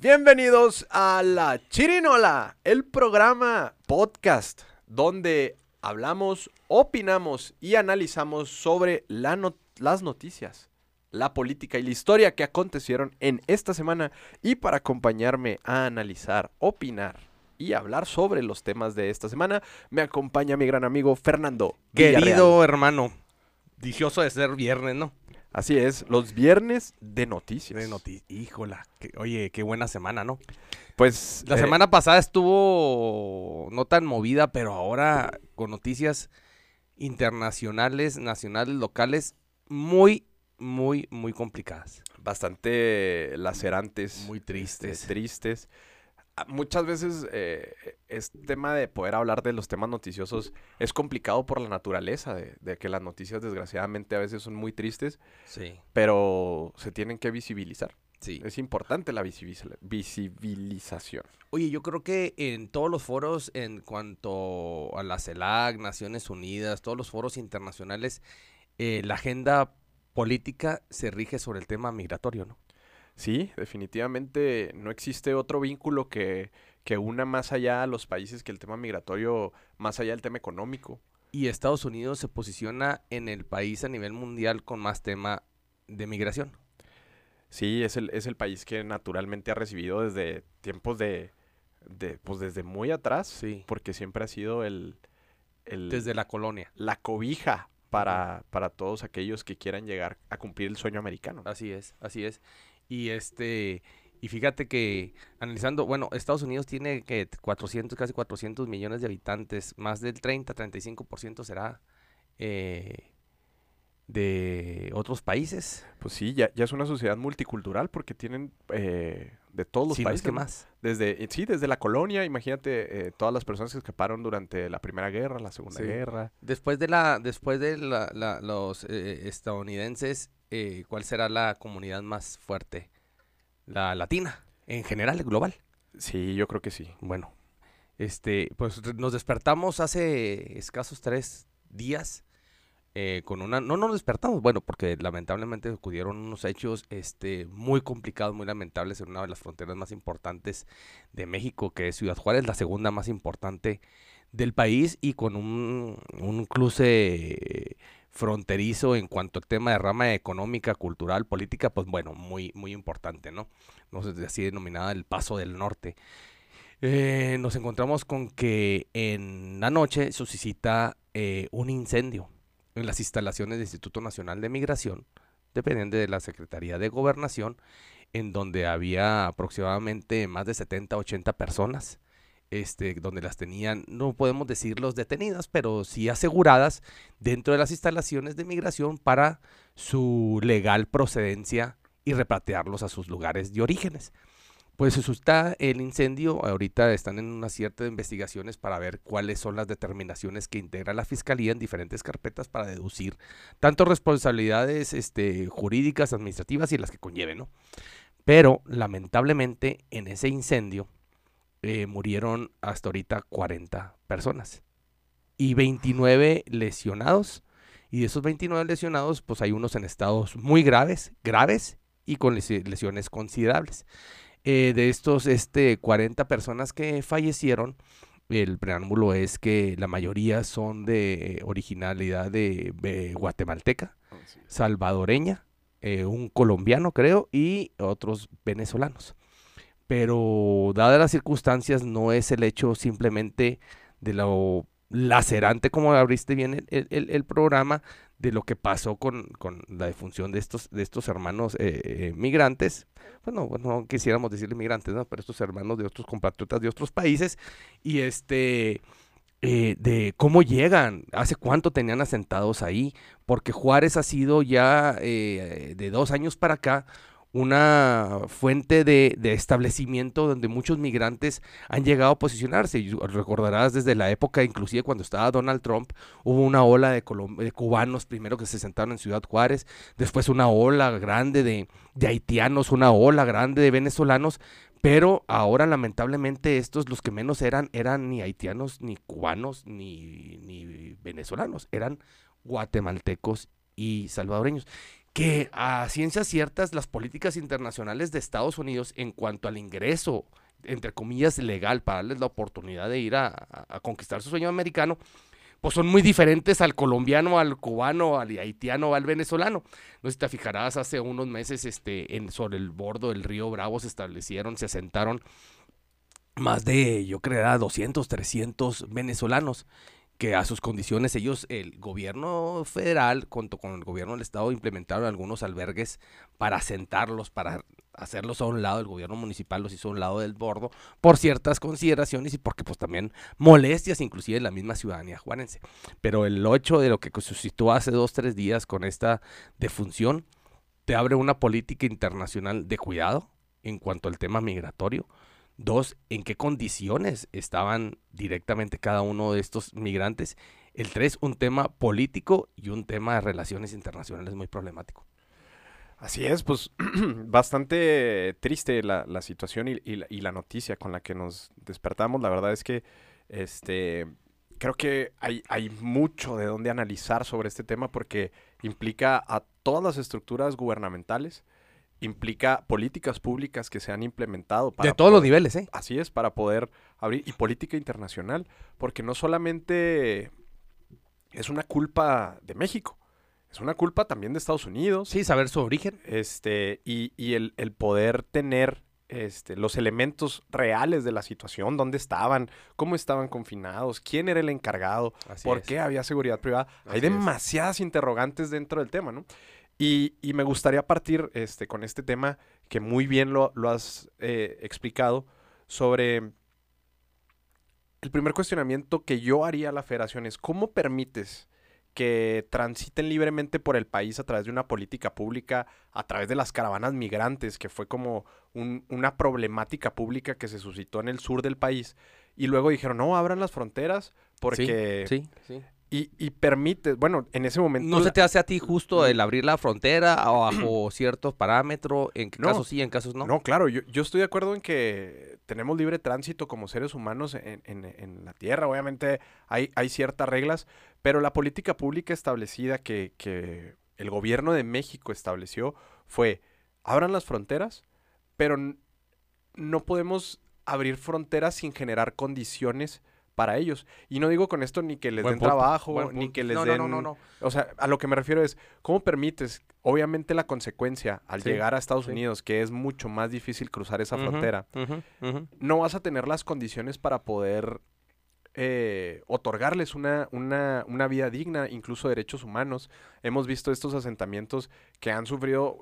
Bienvenidos a La Chirinola, el programa podcast donde hablamos, opinamos y analizamos sobre la las noticias, la política y la historia que acontecieron en esta semana. Y para acompañarme a analizar, opinar y hablar sobre los temas de esta semana, me acompaña mi gran amigo Fernando. Villarreal. Querido hermano, dichoso de ser viernes, ¿no? Así es, los viernes de noticias. De Híjola, que- oye, qué buena semana, ¿no? Pues La eh, semana pasada estuvo no tan movida, pero ahora con noticias internacionales, nacionales, locales, muy, muy, muy complicadas. bastante lacerantes. Muy tristes. tristes. Muchas veces eh, este tema de poder hablar de los temas noticiosos es complicado por la naturaleza de, de que las noticias desgraciadamente a veces son muy tristes, Sí, pero se tienen que visibilizar. sí. Es importante la visibiliza- visibilización. Oye, yo creo que en todos los foros, en cuanto a la CELAC, Naciones Unidas, todos los foros internacionales, eh, la agenda política se rige sobre el tema migratorio, ¿no? Sí, definitivamente no existe otro vínculo que, que una más allá a los países que el tema migratorio, más allá del tema económico. Y Estados Unidos se posiciona en el país a nivel mundial con más tema de migración. Sí, es el, es el país que naturalmente ha recibido desde tiempos de, de pues desde muy atrás, Sí. porque siempre ha sido el, el- Desde la colonia. la cobija para, para todos aquellos que quieran llegar a cumplir el sueño americano. Así es, así es. Y este, y fíjate que analizando, bueno, Estados Unidos tiene que 400, casi 400 millones de habitantes, más del 30, 35% será eh, de otros países. Pues sí, ya, ya es una sociedad multicultural porque tienen eh, de todos los Si no es países. que más. Desde, eh, sí, desde la colonia, imagínate eh, todas las personas que escaparon durante la Primera Guerra, la Segunda Sí. Guerra. Después de la, después de la- la- los eh, estadounidenses, eh, ¿cuál será la comunidad más fuerte? La latina, en general, global. Sí, yo creo que sí. Bueno, este, pues nos despertamos hace escasos tres días eh, con una, no nos despertamos, bueno, porque lamentablemente ocurrieron unos hechos, este, muy complicados, muy lamentables en una de las fronteras más importantes de México, que es Ciudad Juárez, la segunda más importante del país y con un, un cruce fronterizo en cuanto al tema de rama económica, cultural, política, pues bueno, muy, muy importante, ¿no? No sé, así denominada el Paso del Norte. Eh, nos encontramos con que en la noche suscita eh, un incendio en las instalaciones del Instituto Nacional de Migración, dependiente de la Secretaría de Gobernación, en donde había aproximadamente más de 70, 80 personas, este, donde las tenían, no podemos decirlos detenidas, pero sí aseguradas dentro de las instalaciones de migración para su legal procedencia y repatriarlos a sus lugares de orígenes. Pues suscita el incendio, ahorita están en una cierta de investigaciones para ver cuáles son las determinaciones que integra la fiscalía en diferentes carpetas para deducir tanto responsabilidades este, jurídicas, administrativas y las que conlleven, ¿no? Pero lamentablemente en ese incendio eh, murieron hasta ahorita 40 personas y 29 lesionados. Y de esos 29 lesionados, pues hay unos en estados muy graves, graves y con lesi- lesiones considerables. Eh, de estos este, 40 personas que fallecieron, el preámbulo es que la mayoría son de originalidad de, de guatemalteca, salvadoreña, eh, un colombiano creo y otros venezolanos. Pero dadas las circunstancias no es el hecho simplemente de lo lacerante como abriste bien el, el- el- programa de lo que pasó con, con la defunción de estos, de estos hermanos eh, eh, migrantes. Bueno, no quisiéramos decirle migrantes, ¿no? Pero estos hermanos de otros compatriotas de otros países. Y este, eh, de cómo llegan, hace cuánto tenían asentados ahí, porque Juárez ha sido ya de dos años para acá una fuente de, de establecimiento donde muchos migrantes han llegado a posicionarse. Y recordarás desde la época, inclusive cuando estaba Donald Trump, hubo una ola de, de cubanos primero que se sentaron en Ciudad Juárez, después una ola grande de, de haitianos, una ola grande de venezolanos, pero ahora lamentablemente estos los que menos eran eran ni haitianos, ni cubanos, ni, ni venezolanos, eran guatemaltecos y salvadoreños. Que a ciencias ciertas las políticas internacionales de Estados Unidos en cuanto al ingreso, entre comillas, legal, para darles la oportunidad de ir a, conquistar su sueño americano, pues son muy diferentes al colombiano, al cubano, al haitiano, al venezolano. No sé si te fijarás, hace unos meses este, en, sobre el bordo del río Bravo se establecieron, se asentaron más de, yo creo, 200, 300 venezolanos que a sus condiciones ellos, el gobierno federal, junto con el gobierno del estado, implementaron algunos albergues para asentarlos, para hacerlos a un lado, el gobierno municipal los hizo a un lado del bordo, por ciertas consideraciones y porque pues también molestias, inclusive en la misma ciudadanía juarense. Pero el 8 de lo que suscitó hace dos, tres días con esta defunción, te abre una política internacional de cuidado en cuanto al tema migratorio, Dos, en qué condiciones estaban directamente cada uno de estos migrantes. El tres, un tema político y un tema de relaciones internacionales muy problemático. Así es, pues bastante triste la, situación y, la, noticia con la que nos despertamos. La verdad es que este, creo que hay, hay mucho de dónde analizar sobre este tema porque implica a todas las estructuras gubernamentales, implica políticas públicas que se han implementado. Para de todos los niveles, ¿eh? Así es, para poder abrir. Y política internacional, porque no solamente es una culpa de México, es una culpa también de Estados Unidos. Sí, saber su origen. Este, y, el, poder tener este, los elementos reales de la situación, dónde estaban, cómo estaban confinados, quién era el encargado, por qué había seguridad privada. Hay demasiadas interrogantes dentro del tema, ¿no? Y, me gustaría partir este, con este tema que muy bien lo, has eh, explicado sobre el primer cuestionamiento que yo haría a la federación es cómo permites que transiten libremente por el país a través de una política pública, a través de las caravanas migrantes, que fue como una problemática pública que se suscitó en el sur del país. Y luego dijeron, no, abran las fronteras porque sí, sí, y, y, permite, bueno, en ese momento... ¿No se te hace a ti justo el abrir la frontera o bajo ciertos parámetros? ¿En qué casos sí, en casos no? No, claro, yo, yo, estoy de acuerdo en que tenemos libre tránsito como seres humanos en, en, en, la Tierra. Obviamente hay, hay ciertas reglas, pero la política pública establecida que, que el gobierno de México estableció fue, abran las fronteras, pero no podemos abrir fronteras sin generar condiciones para ellos. Y no digo con esto ni que les den trabajo, ni que les den... No, no, no, O sea, a lo que me refiero es, ¿cómo permites? Obviamente la consecuencia al llegar a Estados Unidos, que es mucho más difícil cruzar esa frontera, no vas a tener las condiciones para poder eh, otorgarles una, una, una, vida digna, incluso derechos humanos. Hemos visto estos asentamientos que han sufrido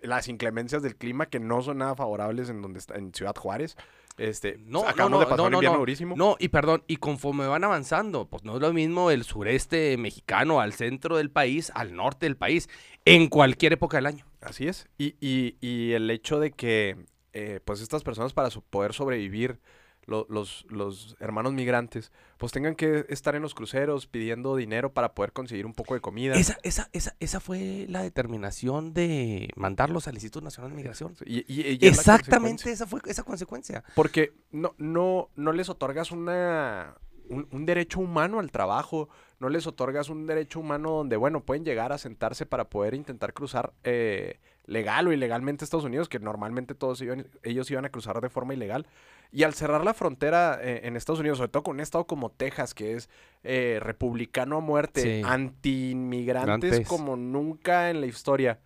las inclemencias del clima que no son nada favorables en donde está, en Ciudad Juárez. Este, no, no, no, no, no, y perdón, y conforme van avanzando, pues no es lo mismo el sureste mexicano al centro del país, al norte del país, en cualquier época del año. Así es. Y, y, y el hecho de que, eh, pues estas personas para poder sobrevivir los, los, hermanos migrantes, pues tengan que estar en los cruceros pidiendo dinero para poder conseguir un poco de comida. Esa, esa, esa, esa fue la determinación de mandarlos al Instituto Nacional de Migración. Y, Exactamente esa fue esa consecuencia. Porque no, no, no les otorgas una, un, derecho humano al trabajo, no les otorgas un derecho humano donde, bueno, pueden llegar a sentarse para poder intentar cruzar eh, legal o ilegalmente a Estados Unidos, que normalmente todos ellos iban a cruzar de forma ilegal. Y al cerrar la frontera eh, en Estados Unidos, sobre todo con un estado como Texas, que es eh, republicano a muerte, anti-inmigrantes como nunca en la historia,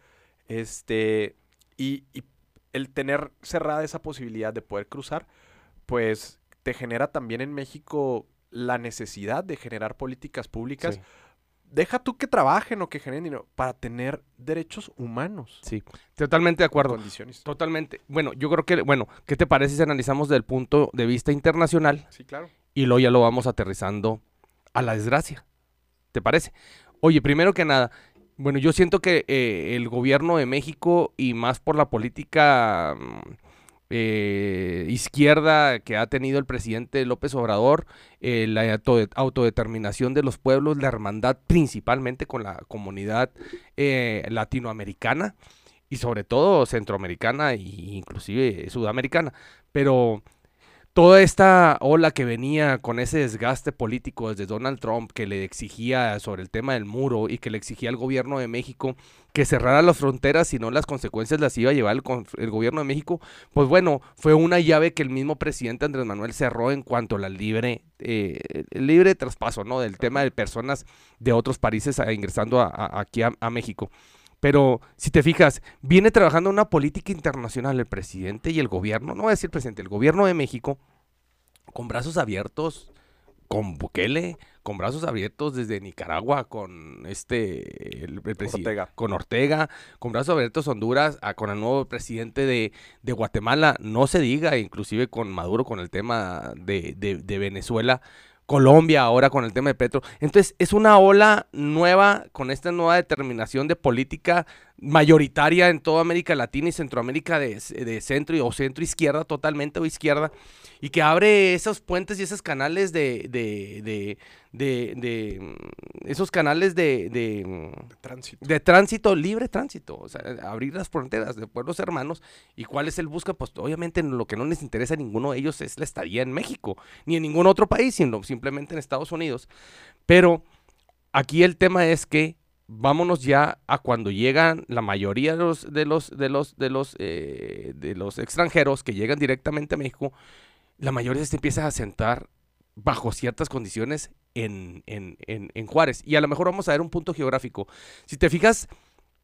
este, y, y el tener cerrada esa posibilidad de poder cruzar, pues te genera también en México la necesidad de generar políticas públicas. Deja tú que trabajen o que generen dinero para tener derechos humanos. Sí, totalmente de acuerdo. Condiciones. Totalmente. Bueno, yo creo que, bueno, ¿qué te parece si analizamos desde el punto de vista internacional? Sí, claro. Y luego ya lo vamos aterrizando a la desgracia. ¿Te parece? Oye, primero que nada, bueno, yo siento que eh, el gobierno de México y más por la política mm, eh, izquierda que ha tenido el presidente López Obrador, eh, la autodeterminación de los pueblos, la hermandad principalmente con la comunidad eh, latinoamericana y sobre todo centroamericana e inclusive sudamericana. Pero toda esta ola que venía con ese desgaste político desde Donald Trump que le exigía sobre el tema del muro y que le exigía al gobierno de México que cerrara las fronteras, si no las consecuencias las iba a llevar el, gobierno de México, pues bueno, fue una llave que el mismo presidente Andrés Manuel cerró en cuanto al libre, eh, libre traspaso, ¿no? Del tema de personas de otros países ingresando aquí a México. Pero si te fijas, viene trabajando una política internacional el presidente y el gobierno, no voy a decir presidente, el gobierno de México, con brazos abiertos, con Bukele, con brazos abiertos desde Nicaragua, con este el, Ortega. con Ortega, con brazos abiertos Honduras, a, con el nuevo presidente de, de, Guatemala, no se diga, inclusive con Maduro, con el tema de, de, de Venezuela. Colombia ahora con el tema de Petro. Entonces es una ola nueva con esta nueva determinación de política mayoritaria en toda América Latina y Centroamérica de, centro y, o centro izquierda totalmente o izquierda y que abre esos puentes y esos canales de, de, de, mm, esos canales de, mm, tránsito. de tránsito, libre tránsito, o sea, abrir las fronteras de pueblos hermanos y cuál es el busca, pues obviamente lo que no les interesa a ninguno de ellos es la estadía en México, ni en ningún otro país, sino simplemente en Estados Unidos. Pero aquí el tema es que vámonos ya a cuando llegan la mayoría de los de los de los de los eh, de los extranjeros que llegan directamente a México la mayoría se empieza a sentar bajo ciertas condiciones en, en, Juárez. Y a lo mejor vamos a ver un punto geográfico. Si te fijas,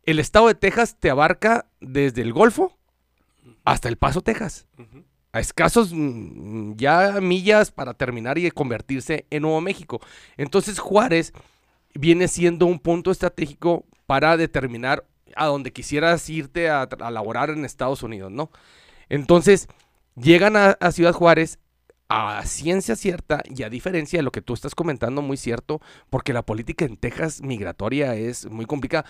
el estado de Texas te abarca desde el Golfo hasta El Paso, Texas. A escasos mm, ya millas para terminar y convertirse en Nuevo México. Entonces Juárez viene siendo un punto estratégico para determinar a donde quisieras irte a, a laborar en Estados Unidos, ¿no? Entonces, Llegan a, Ciudad Juárez a ciencia cierta y a diferencia de lo que tú estás comentando, muy cierto, porque la política en Texas migratoria es muy complicada.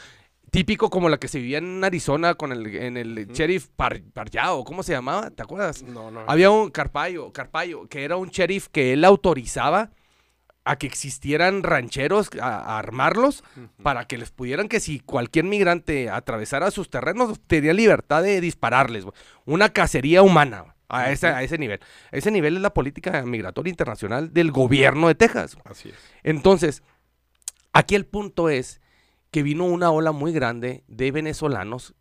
Típico como la que se vivía en Arizona con el, en el sheriff Par, Parllao, ¿cómo se llamaba? ¿Te acuerdas? No, no. Había un Carpayo, Carpayo, que era un sheriff que él autorizaba a que existieran rancheros, a, armarlos, para que les pudieran que si cualquier migrante atravesara sus terrenos, tenía libertad de dispararles. Una cacería humana. A ese, a ese nivel. ese nivel es la política migratoria internacional del gobierno de Texas. Así es. Entonces, aquí el punto es que vino una ola muy grande de venezolanos,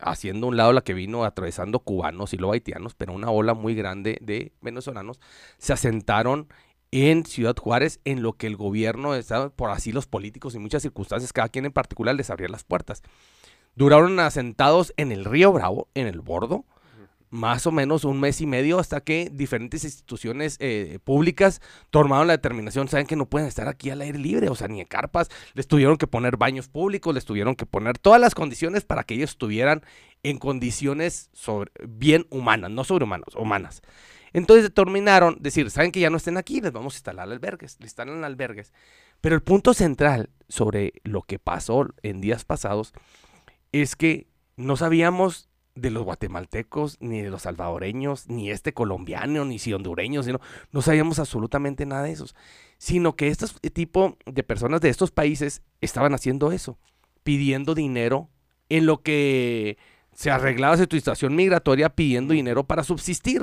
haciendo un lado la que vino atravesando cubanos y los haitianos, pero una ola muy grande de venezolanos se asentaron en Ciudad Juárez, en lo que el gobierno, por así los políticos y muchas circunstancias, cada quien en particular les abría las puertas. Duraron asentados en el río Bravo, en el Bordo, más o menos un mes y medio hasta que diferentes instituciones eh, públicas tomaron la determinación, saben que no pueden estar aquí al aire libre, o sea, ni en carpas, les tuvieron que poner baños públicos, les tuvieron que poner todas las condiciones para que ellos estuvieran en condiciones bien humanas, no sobrehumanas, humanas. Entonces determinaron, decir, saben que ya no estén aquí, les vamos a instalar albergues, les instalan albergues. Pero el punto central sobre lo que pasó en días pasados es que no sabíamos de los guatemaltecos, ni de los salvadoreños, ni este colombiano, ni si hondureños, sino, no sabíamos absolutamente nada de esos. Sino que este tipo de personas de estos países estaban haciendo eso, pidiendo dinero en lo que se arreglaba su situación migratoria, pidiendo dinero para subsistir.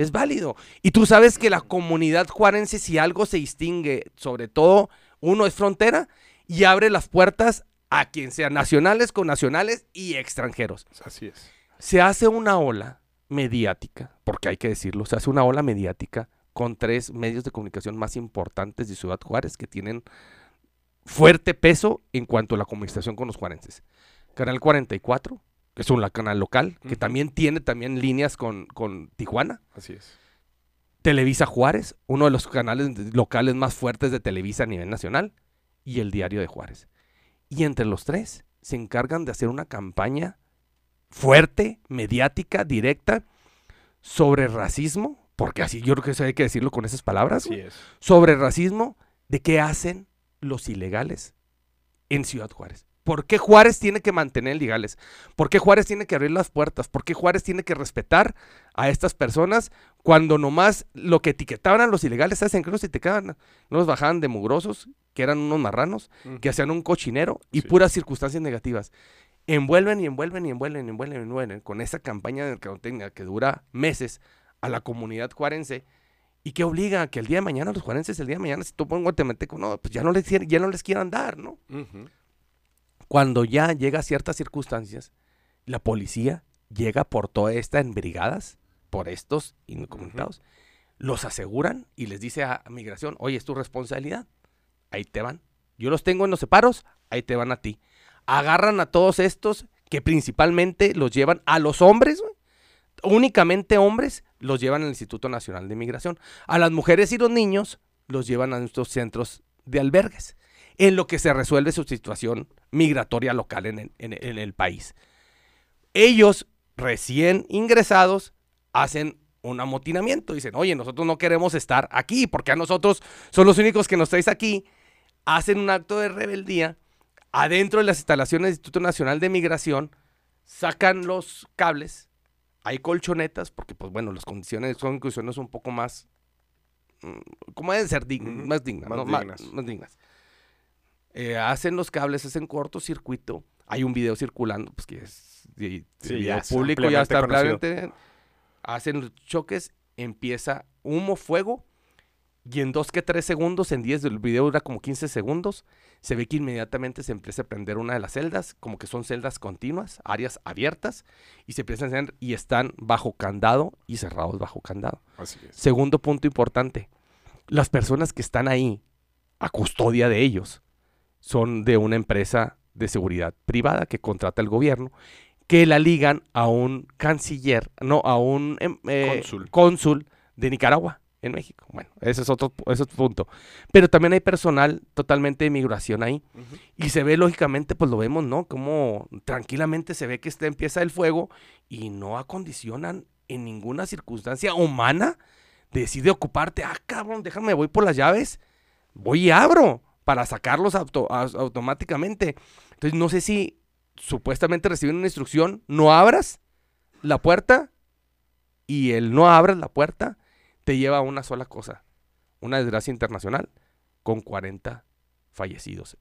Es válido. Y tú sabes que la comunidad juarense, si algo se distingue, sobre todo, uno es frontera y abre las puertas a quien sea nacionales, con nacionales y extranjeros. Así es se hace una ola mediática, porque hay que decirlo, se hace una ola mediática con tres medios de comunicación más importantes de Ciudad Juárez que tienen fuerte peso en cuanto a la comunicación con los juarenses. Canal 44, que es un canal local, que también tiene también líneas con, con Tijuana. Así es. Televisa Juárez, uno de los canales locales más fuertes de Televisa a nivel nacional, y el Diario de Juárez. Y entre los tres se encargan de hacer una campaña fuerte, mediática, directa, sobre racismo, porque así yo creo que eso hay que decirlo con esas palabras, sobre racismo de qué hacen los ilegales en Ciudad Juárez. ¿Por qué Juárez tiene que mantener legales? ¿Por qué Juárez tiene que abrir las puertas? ¿Por qué Juárez tiene que respetar a estas personas cuando nomás lo que etiquetaban a los ilegales, hacen que los etiquetaban? No los bajaban de mugrosos, que eran unos marranos, que hacían un cochinero y puras circunstancias negativas envuelven y envuelven y envuelven y envuelven y envuelven con esa campaña de mercadotecnia que dura meses a la comunidad juarense ¿Y qué obliga? Que el día de mañana los juarenses, el día de mañana, si tú pones guatemalteco, no, pues ya no les, ya no les quieran dar, ¿no? Cuando ya llega a ciertas circunstancias, la policía llega por toda esta en brigadas, por estos indocumentados, los aseguran y les dice a migración, oye, es tu responsabilidad, ahí te van. Yo los tengo en los separos, ahí te van a ti. Agarran a todos estos que principalmente los llevan a los hombres, únicamente hombres, los llevan al Instituto Nacional de Migración. A las mujeres y los niños los llevan a nuestros centros de albergues, en lo que se resuelve su situación migratoria local en el, en el- en el país. Ellos, recién ingresados, hacen un amotinamiento. Dicen, oye, nosotros no queremos estar aquí, porque a nosotros son los únicos que nos traes aquí. Hacen un acto de rebeldía adentro de las instalaciones del Instituto Nacional de Migración, sacan los cables, hay colchonetas, porque pues bueno, las condiciones son condiciones un poco más, mm, como deben ser, más dignas. más ¿no? Ma- dignas. más dignas. Eh, hacen los cables, hacen cortocircuito, hay un video circulando, pues que es Sí, video ya público, ya está ampliamente- hacen los choques, empieza humo, fuego, y en dos que tres segundos, en 10 del video dura como 15 segundos, se ve que inmediatamente se empieza a prender una de las celdas, como que son celdas continuas, áreas abiertas, y se empiezan a encender y están bajo candado y cerrados bajo candado. Así es. Segundo punto importante, las personas que están ahí a custodia de ellos son de una empresa de seguridad privada que contrata el gobierno, que la ligan a un canciller, no, a un em, eh, Cónsul. de Nicaragua en México. Bueno, ese es otro, ese es otro punto. Pero también hay personal totalmente de migración ahí. Y se ve lógicamente, pues lo vemos, ¿no? Como tranquilamente se ve que este empieza el fuego y no acondicionan en ninguna circunstancia humana. Decide ocuparte, ah, cabrón, déjame, voy por las llaves, voy y abro para sacarlos auto- au- automáticamente. Entonces no sé si supuestamente reciben una instrucción, no abras la puerta y el no abras la puerta te lleva a una sola cosa, una desgracia internacional con 40 fallecidos.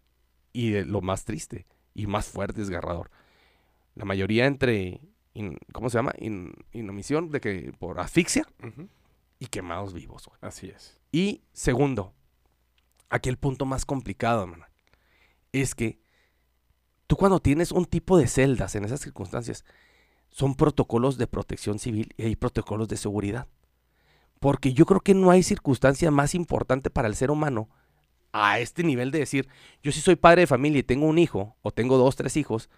Y de lo más triste y más fuerte, desgarrador. La mayoría entre, in- ¿cómo se llama? In- inumisión, de que por asfixia y quemados vivos. güey. Así es. Y segundo, aquí el punto más complicado, hermano, es que tú cuando tienes un tipo de celdas en esas circunstancias, son protocolos de protección civil y hay protocolos de seguridad. Porque yo creo que no hay circunstancia más importante para el ser humano a este nivel de decir, yo sí soy padre de familia y tengo un hijo, o tengo dos, tres hijos.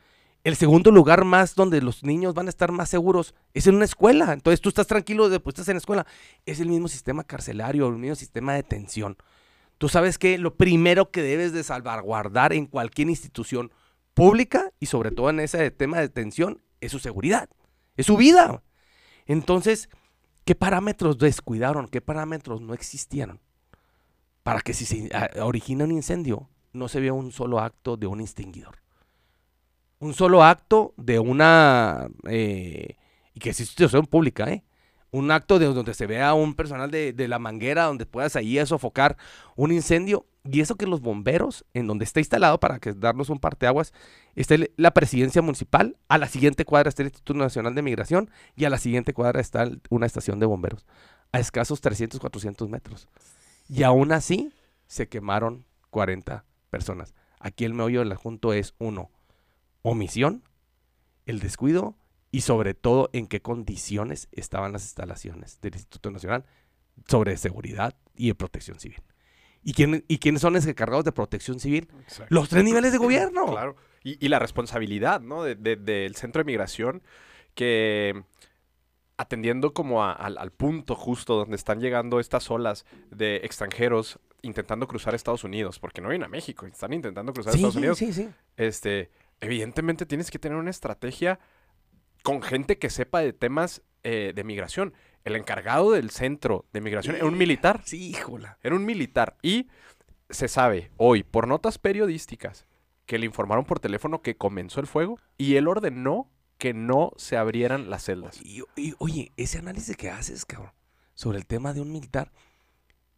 El segundo lugar más donde los niños van a estar más seguros es en una escuela. Entonces tú estás tranquilo de pues estás en la escuela. Es el mismo sistema carcelario, el mismo sistema de detención. Tú sabes que lo primero que debes de salvaguardar en cualquier institución pública y sobre todo en ese tema de detención es su seguridad, es su vida. Entonces, ¿qué parámetros descuidaron? ¿Qué parámetros no existieron? Para que si se ah, origina un incendio, no se vea un solo acto de un extinguidor. Un solo acto de una... eh, y que es institución pública, ¿eh? Un acto de donde se vea un personal de, de la manguera, donde puedas ahí sofocar un incendio. Y eso que los bomberos, en donde está instalado, para que darnos un parteaguas, está la presidencia municipal, a la siguiente cuadra está el Instituto Nacional de Migración y a la siguiente cuadra está una estación de bomberos, a escasos 300, 400 metros. Y aún así se quemaron 40 personas. Aquí el meollo del asunto es uno, omisión, el descuido y sobre todo en qué condiciones estaban las instalaciones del Instituto Nacional sobre seguridad y de protección civil. ¿Y, quién, ¿Y quiénes son los encargados de protección civil? Exacto. Los tres niveles de gobierno. Claro. Y, y la responsabilidad, ¿no? de- de- del centro de migración que atendiendo como a- al, al punto justo donde están llegando estas olas de extranjeros intentando cruzar Estados Unidos, porque no vienen a México, están intentando cruzar Sí, Estados Unidos. sí, sí. Este, evidentemente tienes que tener una estrategia con gente que sepa de temas eh, de migración. El encargado del centro de migración era un militar. Sí, híjola. Era un militar. Y se sabe hoy, por notas periodísticas, que le informaron por teléfono que comenzó el fuego y él ordenó que no se abrieran las celdas. Y, y, oye, ese análisis que haces, cabrón, sobre el tema de un militar,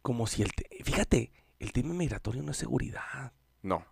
como si el... te- Fíjate, el tema migratorio no es seguridad. No.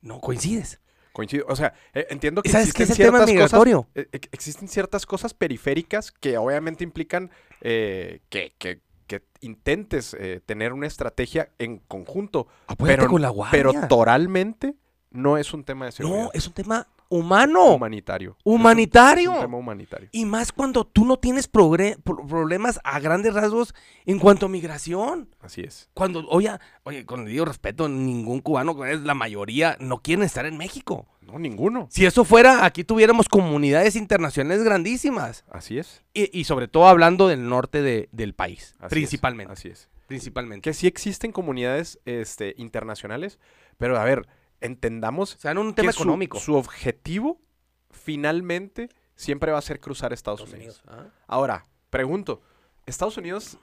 No coincides. Coincido. O sea, eh, entiendo que ¿Sabes qué existen es el tema ciertas cosas- eh, ex- existen ciertas cosas periféricas que obviamente implican eh, que, que- que intentes eh, tener una estrategia en conjunto. Apóyate pero, con la guardia. pero toralmente no es un tema de seguridad. no, es un tema humano, humanitario. humanitario. Es un tema humanitario. Y más cuando tú no tienes problemas a grandes rasgos en cuanto a migración. Así es. Cuando, oye, oye, con el respeto, ningún cubano, es la mayoría, no quieren estar en México. No, ninguno. Si eso fuera, aquí tuviéramos comunidades internacionales grandísimas. Así es. Y, y sobre todo hablando del norte de- del país, Así es, principalmente. Así es. Principalmente. Que sí existen comunidades este, internacionales, pero a ver, entendamos O sea, en un que tema su- económico. Su, objetivo finalmente siempre va a ser cruzar Estados, Unidos. Ahora, pregunto, Estados Unidos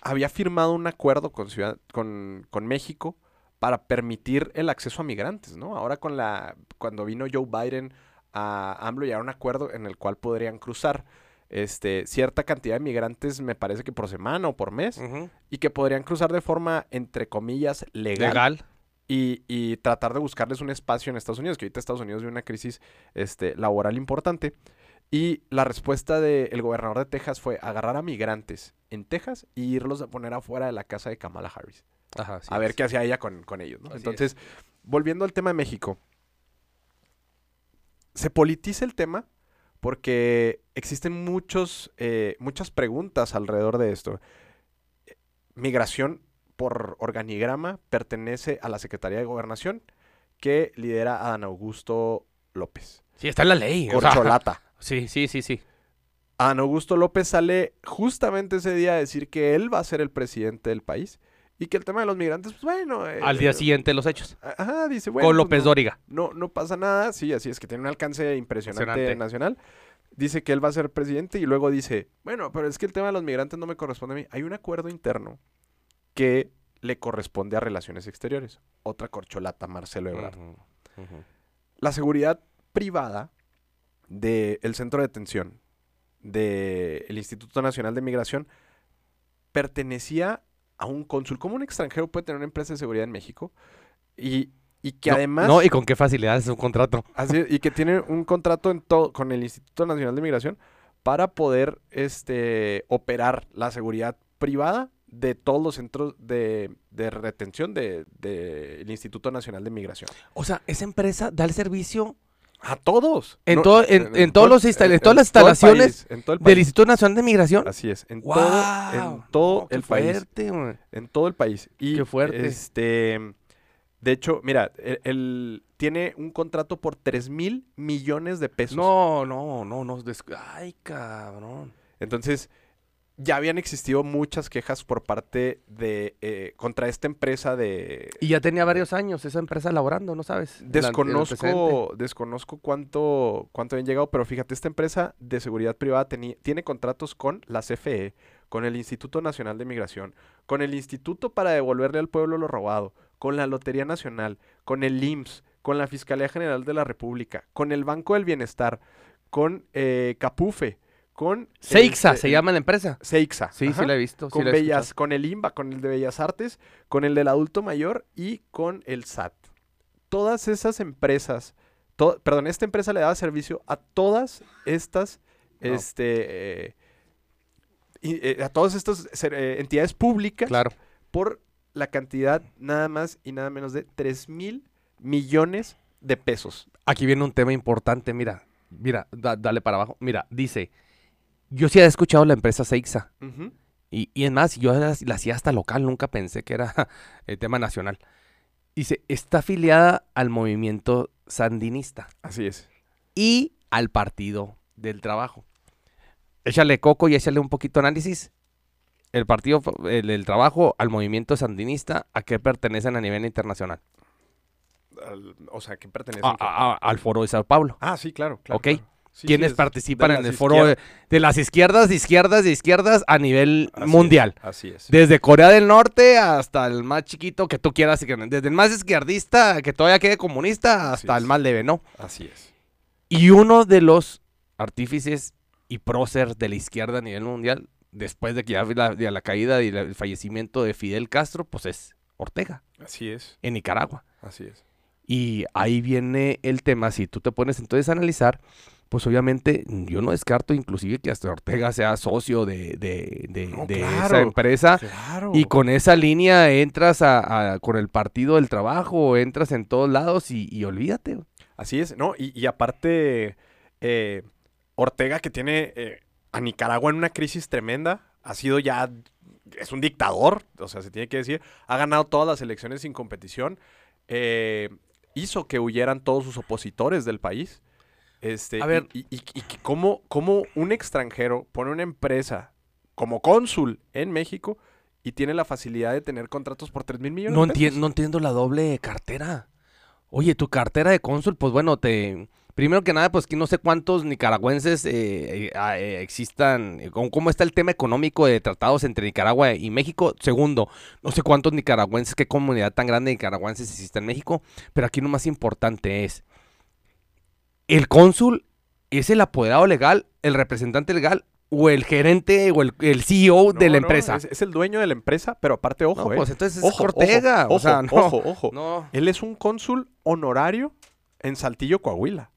había firmado un acuerdo con, ciudad, con, con México para permitir el acceso a migrantes, ¿no? Ahora con la cuando vino Joe Biden a AMLO ya era un acuerdo en el cual podrían cruzar este, cierta cantidad de migrantes, me parece que por semana o por mes, y que podrían cruzar de forma, entre comillas, legal, Legal. Y, y tratar de buscarles un espacio en Estados Unidos, que ahorita Estados Unidos vive una crisis este, laboral importante. Y la respuesta del gobernador de Texas fue agarrar a migrantes en Texas y irlos a poner afuera de la casa de Kamala Harris. Ajá, a ver es. qué hacía ella con, con ellos. ¿no? Así es. Entonces, volviendo al tema de México, se politiza el tema porque existen muchos, eh, muchas preguntas alrededor de esto. Eh, Migración por organigrama pertenece a la Secretaría de Gobernación que lidera Adán Augusto López. Sí, está en la ley. o sea, Corcholata. sí, sí, sí, sí. Adán Augusto López sale justamente ese día a decir que él va a ser el presidente del país y que el tema de los migrantes, pues bueno. eh, Al día siguiente los hechos. Ajá, dice, bueno. Con pues, López no, Dóriga. no, no pasa nada. Sí, así es que tiene un alcance impresionante Impresionante. nacional. Dice que él va a ser presidente y luego dice, bueno, pero es que el tema de los migrantes no me corresponde a mí. Hay un acuerdo interno que le corresponde a Relaciones Exteriores. Otra corcholata, Marcelo Ebrard. La seguridad privada del centro de detención del Instituto Nacional de Migración pertenecía a un cónsul. ¿Cómo un extranjero puede tener una empresa de seguridad en México? Y, y que No, además... No, y con qué facilidad es un contrato. Así y que tiene un contrato en todo con el Instituto Nacional de Migración para poder este, operar la seguridad privada de todos los centros de, de retención del de, del Instituto Nacional de Migración. O sea, esa empresa da el servicio A todos. En todo- en- en todos todo- los en todas las instalaciones país, del país. Instituto Nacional de Migración. Así es, en todo, en todo qué el país. fuerte, güey. En todo el país. Y, Qué fuerte. Este, de hecho, mira, el, el- tiene un contrato por 3 mil millones de pesos. No, no, no, no. Ay, cabrón. Entonces, ya habían existido muchas quejas por parte de, eh, contra esta empresa de... Y ya tenía varios años esa empresa laborando, ¿no sabes? Desconozco, desconozco cuánto, cuánto habían llegado, pero fíjate, esta empresa de seguridad privada tiene contratos con la CFE, con el Instituto Nacional de Migración, con el Instituto para devolverle al pueblo lo robado, con la Lotería Nacional, con el IMSS, con la Fiscalía General de la República, con el Banco del Bienestar, con eh, Capufe, con... Seixa este, se llama la empresa. Seixa. Sí, ajá sí la he visto. sí con, la he Bellas, escuchado. con el IMBA, con el de Bellas Artes, con el del adulto mayor y con el SAT. Todas esas empresas, to- perdón, esta empresa le daba servicio a todas estas, No. este, eh, y, eh, a todas estas eh, entidades públicas Claro. por la cantidad nada más y nada menos de 3 mil millones de pesos. Aquí viene un tema importante, mira. Mira, da- dale para abajo. Mira, dice, yo sí he escuchado la empresa Seixa. Y, y es más, yo la, la hacía hasta local, nunca pensé que era el tema nacional. Dice, está afiliada al movimiento sandinista Así es. y al Partido del Trabajo. Échale coco y échale un poquito de análisis. El Partido el del Trabajo al movimiento sandinista, ¿a qué pertenecen a nivel internacional? Al- o sea, que pertenece A- a- a- al Foro de Sao Paulo. Ah, sí, claro. claro, Ok. claro. Sí, ¿Quiénes sí, es participan en el foro de, de las izquierdas, de izquierdas, de izquierdas a nivel Así es, mundial? así es. Desde Corea del Norte hasta el más chiquito que tú quieras. Desde el más izquierdista que todavía quede comunista Así hasta el más leve, ¿no? Así es. Y uno de los artífices y próceres de la izquierda a nivel mundial, después de que ya la, de la caída y la- el fallecimiento de Fidel Castro, pues es Ortega, Así es. en Nicaragua. Así es. Y ahí viene el tema, si tú te pones entonces a analizar, pues obviamente yo no descarto inclusive que hasta Ortega sea socio de, de, de, No, de claro, esa empresa. Claro. Y con esa línea entras a, a- con el partido del trabajo, entras en todos lados y, y olvídate. Así es, ¿no? Y, y aparte, eh, Ortega que tiene eh, a Nicaragua en una crisis tremenda, ha sido ya, es un dictador, o sea, se tiene que decir, ha ganado todas las elecciones sin competición, eh, hizo que huyeran todos sus opositores del país. Este, A ver. Y, y, y- y que cómo, cómo un extranjero pone una empresa como cónsul en México y tiene la facilidad de tener contratos por 3 mil millones No, de pesos. no entiendo la doble cartera. Oye, tu cartera de cónsul, pues bueno, te... Primero que nada, pues que no sé cuántos nicaragüenses eh, eh, ah, eh, existan, eh, cómo está el tema económico de tratados entre Nicaragua y México. Segundo, no sé cuántos nicaragüenses, qué comunidad tan grande de nicaragüenses existe en México, pero aquí lo más importante es, ¿el cónsul es el apoderado legal, el representante legal o el gerente o el, el CEO de la no, empresa? es, es el dueño de la empresa, pero aparte, ojo, no, eh. pues entonces es Ojo, Ortega. ojo, o sea, ojo, no, ojo, ojo. no. Él es un cónsul honorario en Saltillo, Coahuila.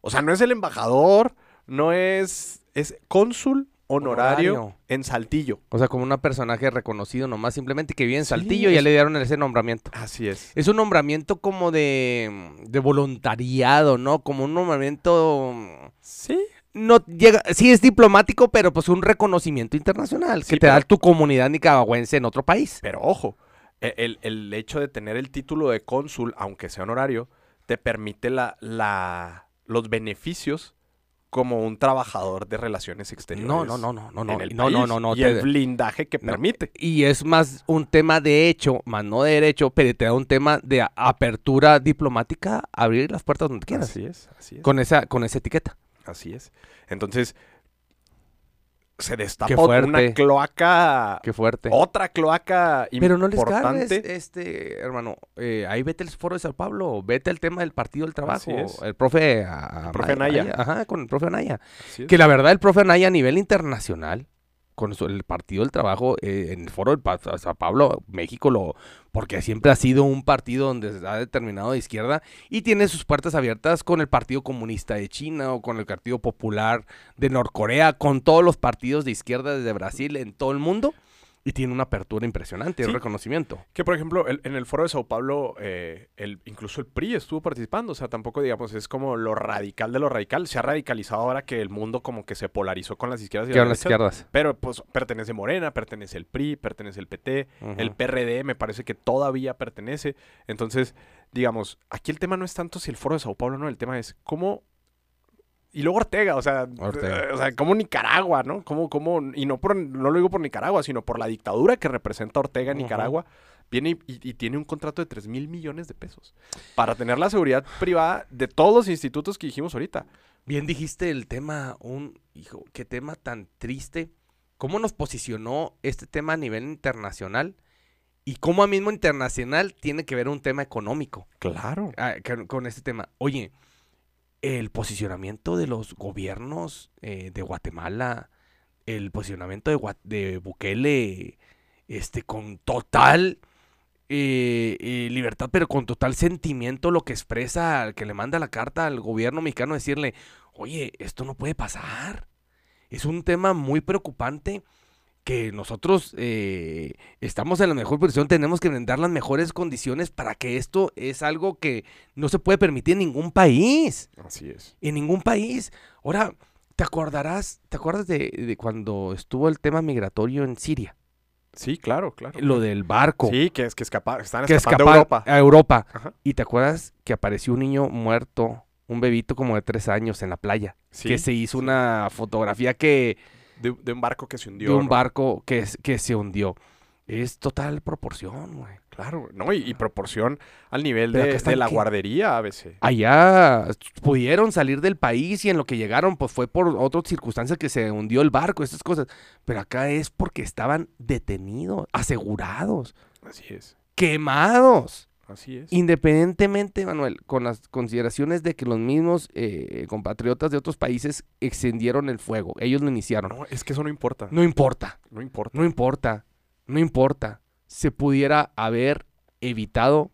O sea, no es el embajador, no es. Es cónsul honorario, Honorario. en Saltillo. O sea, como un personaje reconocido nomás, simplemente que vive en Sí, Saltillo y ya es- le dieron ese nombramiento. Así es. Es un nombramiento como de, de voluntariado, ¿no? Como un nombramiento... Sí. No llega, sí es diplomático, pero pues un reconocimiento internacional Sí, que te da tu comunidad nicaragüense en otro país. Pero ojo, e- el, el hecho de tener el título de cónsul, aunque sea honorario, te permite la, la, los beneficios como un trabajador de relaciones exteriores. No, no, no, no, no, no, no, no, no, no, Y te- el blindaje que No. permite. Y es más un tema de hecho, más no de derecho, pero te da un tema de apertura diplomática, abrir las puertas donde quieras. Así es, así es. Con esa, con esa etiqueta. Así es. Entonces, se fuerte. una cloaca, Qué fuerte. otra cloaca Pero no les cargues, importante. este, hermano. eh, ahí vete el foro de Sao Paulo, vete al tema del partido del trabajo. El profe, a- El profe Anaya. Ajá, con el profe Anaya. Que la verdad, el profe Anaya a nivel internacional, con el partido del trabajo, eh, en el foro del Pa- Sao Paulo, México, lo porque siempre ha sido un partido donde se ha determinado de izquierda y tiene sus puertas abiertas con el Partido Comunista de China o con el Partido Popular de Norcorea, con todos los partidos de izquierda desde Brasil en todo el mundo. Y tiene una apertura impresionante, un Sí. reconocimiento. Que, por ejemplo, el- en el foro de Sao Paulo, eh, el, incluso el PRI estuvo participando. O sea, tampoco, digamos, es como lo radical de lo radical. Se ha radicalizado ahora que el mundo como que se polarizó con las izquierdas y las las izquierdas. Pero, pues, pertenece Morena, pertenece el PRI, pertenece el PT. El. PRD me parece que todavía pertenece. Entonces, digamos, aquí el tema no es tanto si el foro de Sao Paulo no, el tema es cómo... Y luego Ortega, o sea, Ortega. eh, o sea, como Nicaragua, ¿no? Como, como, y no, por, no lo digo por Nicaragua, sino por la dictadura que representa Ortega en. Nicaragua, viene y, tiene un contrato de 3 mil millones de pesos para tener la seguridad privada de todos los institutos que dijimos ahorita. Bien dijiste el tema, un hijo, qué tema tan triste. ¿Cómo nos posicionó este tema a nivel internacional? Y cómo a mismo internacional tiene que ver un tema económico Claro. ah, con este tema. Oye, el posicionamiento de los gobiernos eh, de Guatemala, el posicionamiento de, de Bukele, este, con total eh, eh, libertad, pero con total sentimiento, lo que expresa, que le manda la carta al gobierno mexicano, decirle, oye, esto no puede pasar. Es un tema muy preocupante que nosotros eh, estamos en la mejor posición, tenemos que brindar las mejores condiciones para que esto es algo que no se puede permitir en ningún país, Así es. en ningún país. Ahora, ¿te acordarás, te acuerdas de, de cuando estuvo el tema migratorio en Siria? Sí, claro, claro. Lo del barco Sí, que es que escapa, están que escapando de Europa. a Europa. Ajá. ¿Y te acuerdas que apareció un niño muerto, un bebito como de tres años en la playa? Sí, que se hizo una fotografía que de, de un barco que se hundió. de un ¿no? barco que, es- que se hundió. Es total proporción, güey. Claro, ¿no? Y, y proporción al nivel de, de la guardería a veces. Allá pudieron salir del país y en lo que llegaron pues fue por otras circunstancias que se hundió el barco, estas cosas. Pero acá es porque estaban detenidos, asegurados, Así es, quemados. Así es. Independientemente, Manuel, con las consideraciones de que los mismos eh, compatriotas de otros países extendieron el fuego, ellos lo iniciaron. No, es que eso no importa. No importa, No importa. no importa, no importa. Se pudiera haber evitado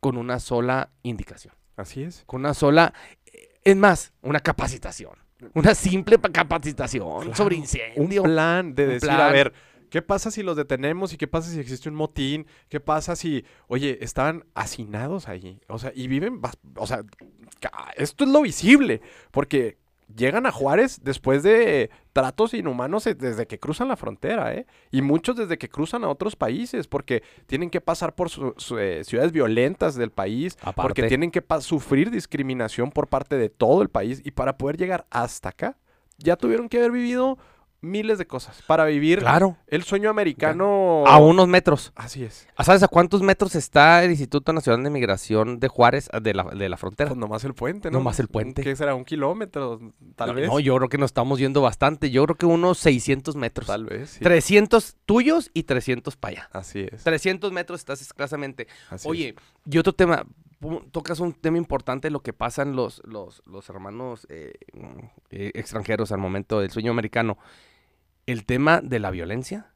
con una sola indicación, Así es. con una sola, eh, es más, una capacitación. Una simple pa- capacitación Claro, sobre un incendio. plan de un decir, a ver, ¿qué pasa si los detenemos y qué pasa si existe un motín? ¿Qué pasa si, oye, estaban hacinados allí? O sea, y viven, o sea, esto es lo visible, porque llegan a Juárez después de tratos inhumanos eh, desde que cruzan la frontera, ¿eh? Y muchos desde que cruzan a otros países, porque tienen que pasar por su- su, eh, ciudades violentas del país, porque tienen que sufrir discriminación por parte de todo el país, y para poder llegar hasta acá, ya tuvieron que haber vivido miles de cosas para vivir Claro. el sueño americano. A unos metros. Así es. ¿Ah, ¿Sabes a cuántos metros está el Instituto Nacional de Migración de Juárez, de la, de la frontera? Pues nomás el puente, ¿no? Nomás el puente. ¿Qué será? ¿Un kilómetro? Tal no, vez. no, yo creo que nos estamos yendo bastante. Yo creo que unos 600 metros. Tal vez, sí. 300 tuyos y 300 para allá. Así es. 300 metros estás escasamente. así Oye, es. y otro tema, tocas un tema importante, lo que pasan los, los, los hermanos eh, mm, eh, extranjeros al momento del sueño americano. El tema de la violencia,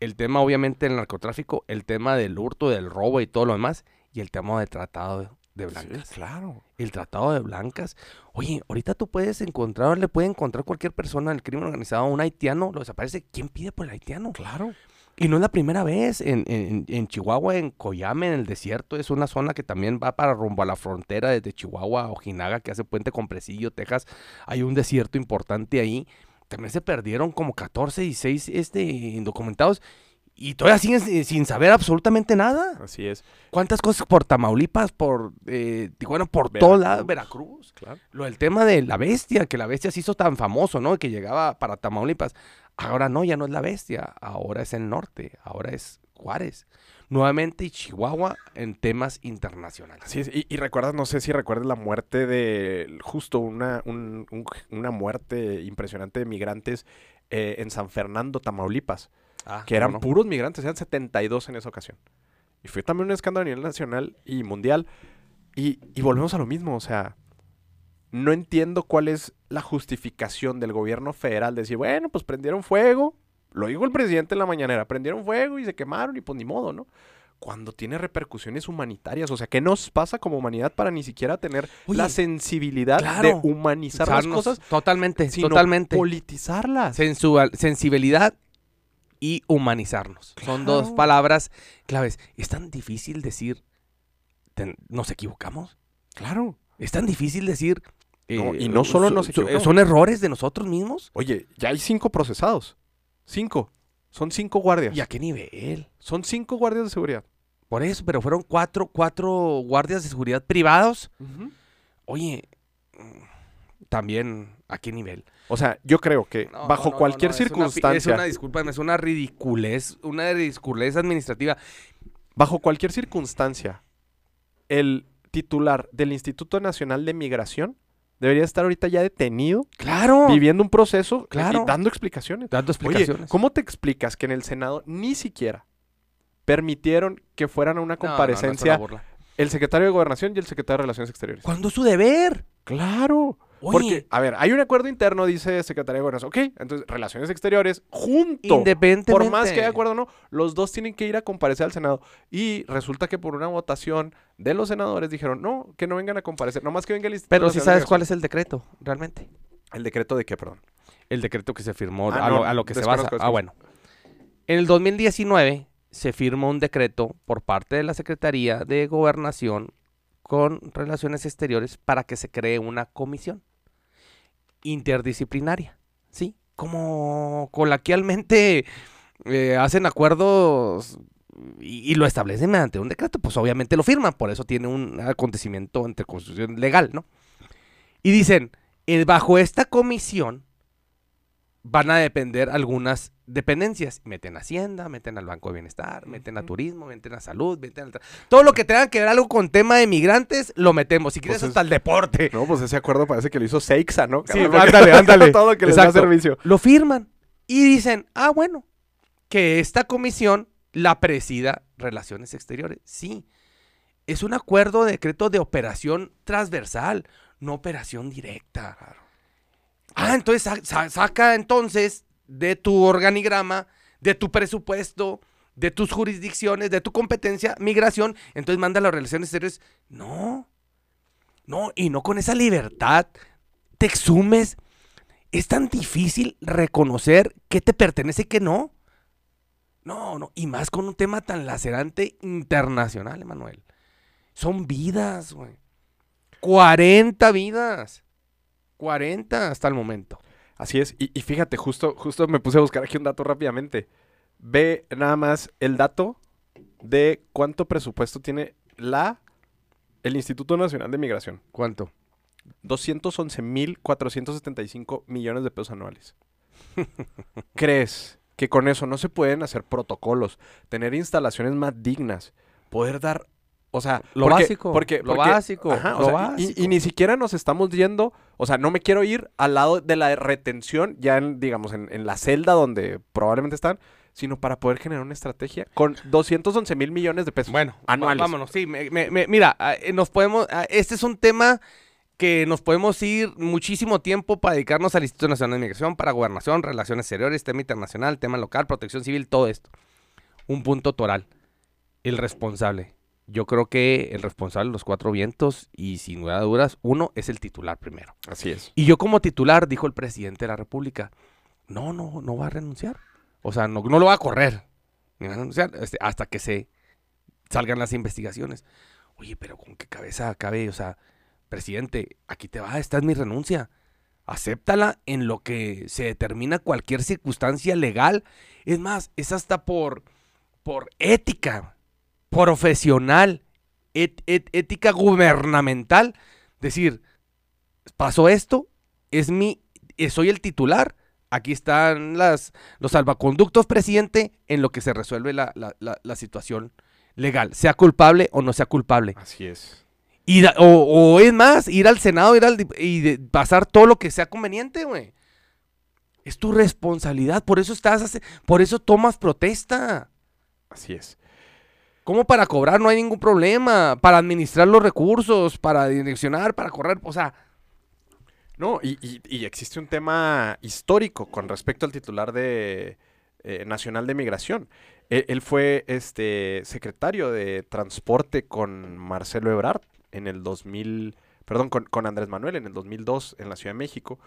el tema obviamente del narcotráfico, el tema del hurto, del robo y todo lo demás, y el tema del tratado de, blancas. Sí, claro. El tratado de blancas. Oye, ahorita tú puedes encontrar, le puede encontrar cualquier persona en el crimen organizado a un haitiano, lo desaparece. ¿Quién pide por el haitiano? Claro. Y no es la primera vez. En, en- en Chihuahua, en Coyame, en el desierto, es una zona que también va para rumbo a la frontera desde Chihuahua a Ojinaga, que hace puente con Presillo, Texas. Hay un desierto importante ahí. También se perdieron como 14, 16 este, indocumentados. Y todavía siguen sin- saber absolutamente nada. Así es. ¿Cuántas cosas por Tamaulipas, por eh, Tijuana, por todo lado, Veracruz. Veracruz? Claro. Lo del tema de la bestia, que la bestia se hizo tan famoso, ¿no? Que llegaba para Tamaulipas. Ahora no, ya no es la bestia, ahora es el norte, ahora es Juárez. Nuevamente y Chihuahua en temas internacionales. Así es. Y, y recuerdas, no sé si recuerdas la muerte de justo una, un- un- una muerte impresionante de migrantes eh, en San Fernando, Tamaulipas. Ah, que eran puros migrantes, eran 72 en esa ocasión. Y fue también un escándalo a nivel nacional y mundial. Y, y volvemos a lo mismo, o sea, no entiendo cuál es la justificación del gobierno federal de decir, bueno, pues prendieron fuego, lo dijo el presidente en la mañanera, prendieron fuego y se quemaron y pues ni modo, ¿no? Cuando tiene repercusiones humanitarias, o sea, ¿qué nos pasa como humanidad para ni siquiera tener Oye, la sensibilidad claro, de humanizar las cosas, Totalmente, sino totalmente. politizarlas? Sensual- sensibilidad y humanizarnos. Son dos palabras claves. Es tan difícil decir, nos equivocamos. Claro. Es tan difícil decir... No, eh, y no solo so- nos equivocamos. ¿Son errores de nosotros mismos? Oye, ya hay cinco procesados. Cinco. Son cinco guardias. ¿Y a qué nivel? Son cinco guardias de seguridad. Por eso, pero fueron cuatro, cuatro guardias de seguridad privados. Oye, también, ¿a qué nivel? O sea, yo creo que No, bajo no, cualquier no, es una circunstancia, Es una, disculpa, es una ridiculez, una ridiculez administrativa. bajo cualquier circunstancia, el titular del Instituto Nacional de Migración debería estar ahorita ya detenido, Claro. viviendo un proceso Claro. y dando explicaciones. Dando Oye, explicaciones. ¿cómo te explicas que en el Senado ni siquiera permitieron que fueran a una No, no, no, es una comparecencia el secretario de Gobernación y el secretario de Relaciones Exteriores? ¿Cuándo es su deber? Claro. Oye, Porque, a ver, hay un acuerdo interno, dice Secretaría de Gobernación. Ok, entonces, Relaciones Exteriores, junto. independientemente. Por más que haya acuerdo o no, los dos tienen que ir a comparecer al Senado. Y resulta que por una votación de los senadores dijeron, no, que no vengan a comparecer, nomás que venga el Instituto Pero si sabes cuál Migración". es el decreto, realmente. El decreto de qué, perdón. El decreto que se firmó, Ah, a, lo, no, a lo que se basa. Ah, bueno. En el 2019 se firmó un decreto por parte de la Secretaría de Gobernación con Relaciones Exteriores para que se cree una comisión interdisciplinaria. ¿Sí? Como coloquialmente eh, hacen acuerdos y, y lo establecen mediante un decreto, pues obviamente lo firman, por eso tiene un acontecimiento entre constitución legal, ¿no? Y dicen, eh, bajo esta comisión van a depender algunas dependencias. Meten a Hacienda, meten al Banco de Bienestar, meten a. Turismo, meten a Salud, meten a... Todo lo que tenga que ver algo con tema de migrantes, lo metemos. Si quieres Pues es- hasta el deporte. No, pues ese acuerdo parece que lo hizo Seixa, ¿no? Sí, porque ándale, ándale. Todo lo que les da servicio. Lo firman. Y dicen, ah, bueno, que esta comisión la presida Relaciones Exteriores. Sí. Es un acuerdo de decreto de operación transversal, no operación directa. Ah, entonces sa- sa- saca entonces de tu organigrama, de tu presupuesto, de tus jurisdicciones, de tu competencia, migración, entonces manda las relaciones exteriores. No, no, y no con esa libertad te exhumes. Es tan difícil reconocer qué te pertenece y qué no. No, no, y más con un tema tan lacerante internacional, Emanuel. Son vidas, güey. 40 vidas. 40 hasta el momento. Así es. Y, y fíjate, justo, justo me puse a buscar aquí un dato rápidamente. Ve nada más el dato de cuánto presupuesto tiene la el Instituto Nacional de Migración. ¿Cuánto? 211.475 millones de pesos anuales. ¿Crees que con eso no se pueden hacer protocolos, tener instalaciones más dignas, poder dar, o sea, Lo porque- básico, porque, lo básico, ajá, o lo sea, y- y- básico. Y, ni siquiera nos estamos yendo, o sea, no me quiero ir al lado de la retención, ya en, digamos, en, en la celda donde probablemente están, sino para poder generar una estrategia con 211 mil millones de pesos. Bueno, anuales. vámonos. Sí, me- me- me- mira, ah, eh, nos podemos. ah, Este es un tema que nos podemos ir muchísimo tiempo para dedicarnos al Instituto Nacional de Migración, para gobernación, relaciones exteriores, tema internacional, tema local, protección civil, todo esto. Un punto toral. El responsable. Yo creo que el responsable de los cuatro vientos, y sin duda dudas, uno es el titular primero. Así es. Y yo como titular, dijo el presidente de la República, no, no, no va a renunciar. O sea, no, no lo va a correr. Ni va a renunciar este, hasta que se salgan las investigaciones. Oye, pero ¿con qué cabeza cabe? O sea, presidente, aquí te va, esta es mi renuncia. Acéptala en lo que se determina cualquier circunstancia legal. Es más, es hasta por, por ética profesional, et- et- ética gubernamental. Decir, pasó esto, es mi, eh, soy el titular. Aquí están las, los salvaconductos, presidente, en lo que se resuelve la, la- la- la situación legal, sea culpable o no sea culpable. Así es. Y da- o, o es más, ir al Senado ir al, y de- pasar todo lo que sea conveniente, güey. Es tu responsabilidad, por eso estás, por eso tomas protesta. Así es. ¿Cómo para cobrar no hay ningún problema? Para administrar los recursos, para direccionar, para correr, o sea, No, y, y- y existe un tema histórico con respecto al titular de eh, Nacional de Migración. Él, él fue este secretario de Transporte con Marcelo Ebrard en el 2000, perdón, con Andrés Manuel en el 2002 en la Ciudad de México.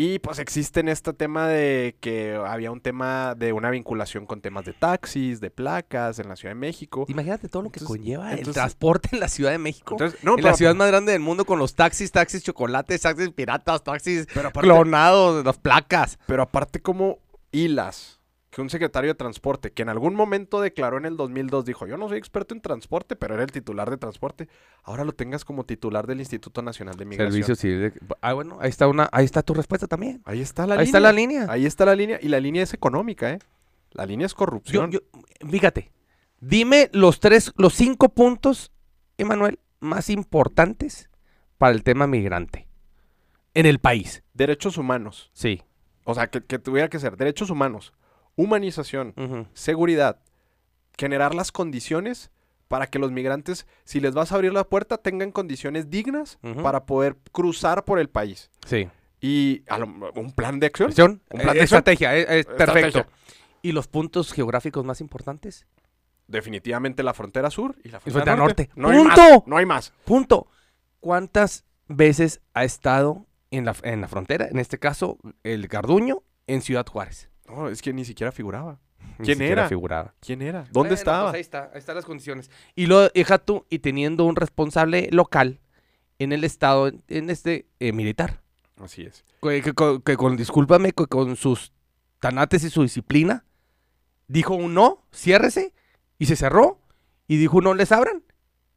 Y pues existe en este tema de que había un tema de una vinculación con temas de taxis, de placas en la Ciudad de México. imagínate todo lo que Entonces- conlleva el transporte en la Ciudad de México. Entonces, no, en la pero- ciudad más grande del mundo con los taxis, taxis chocolates, taxis piratas, taxis pero aparte- clonados, las placas. Pero aparte como hilas que un secretario de transporte que en algún momento declaró en el 2002, dijo, yo no soy experto en transporte, pero era el titular de transporte, ahora lo tengas como titular del Instituto Nacional de Migración. Civil. Ah, bueno, ahí está una, ahí está tu respuesta también. Ahí está la ahí línea. está la línea. Ahí está la línea y la línea es económica, ¿eh? La línea es Yo- corrupción. yo- fíjate, dime los tres, los cinco puntos, Emanuel, más importantes para el tema migrante en el país. Derechos humanos. Sí. O sea, que, que tuviera que ser derechos humanos, humanización, seguridad, generar las condiciones para que los migrantes, si les vas a abrir la puerta, tengan condiciones dignas para poder cruzar por el país. Sí. Y lo- un plan de acción. ¿Acción? Un plan Eh, de acción. estrategia, eh, eh, perfecto. Estrategia. ¿Y los puntos geográficos más importantes? Definitivamente la frontera sur y la frontera frontera norte. norte. No hay más. ¡Punto! No hay más. Punto. ¿Cuántas veces ha estado en la, en la frontera? En este caso, el Garduño en Ciudad Juárez. No, es que ni siquiera figuraba. Ni ¿Quién siquiera era? figuraba. ¿Quién era? ¿Dónde Bueno, estaba? pues ahí está, ahí están las condiciones. Y lo deja tú, y teniendo un responsable local en el estado, en, este eh, militar. Así es. Que, que- que- que con, discúlpame, que con sus tanates y su disciplina, dijo un no, ciérrese, y se cerró, y dijo no les abran,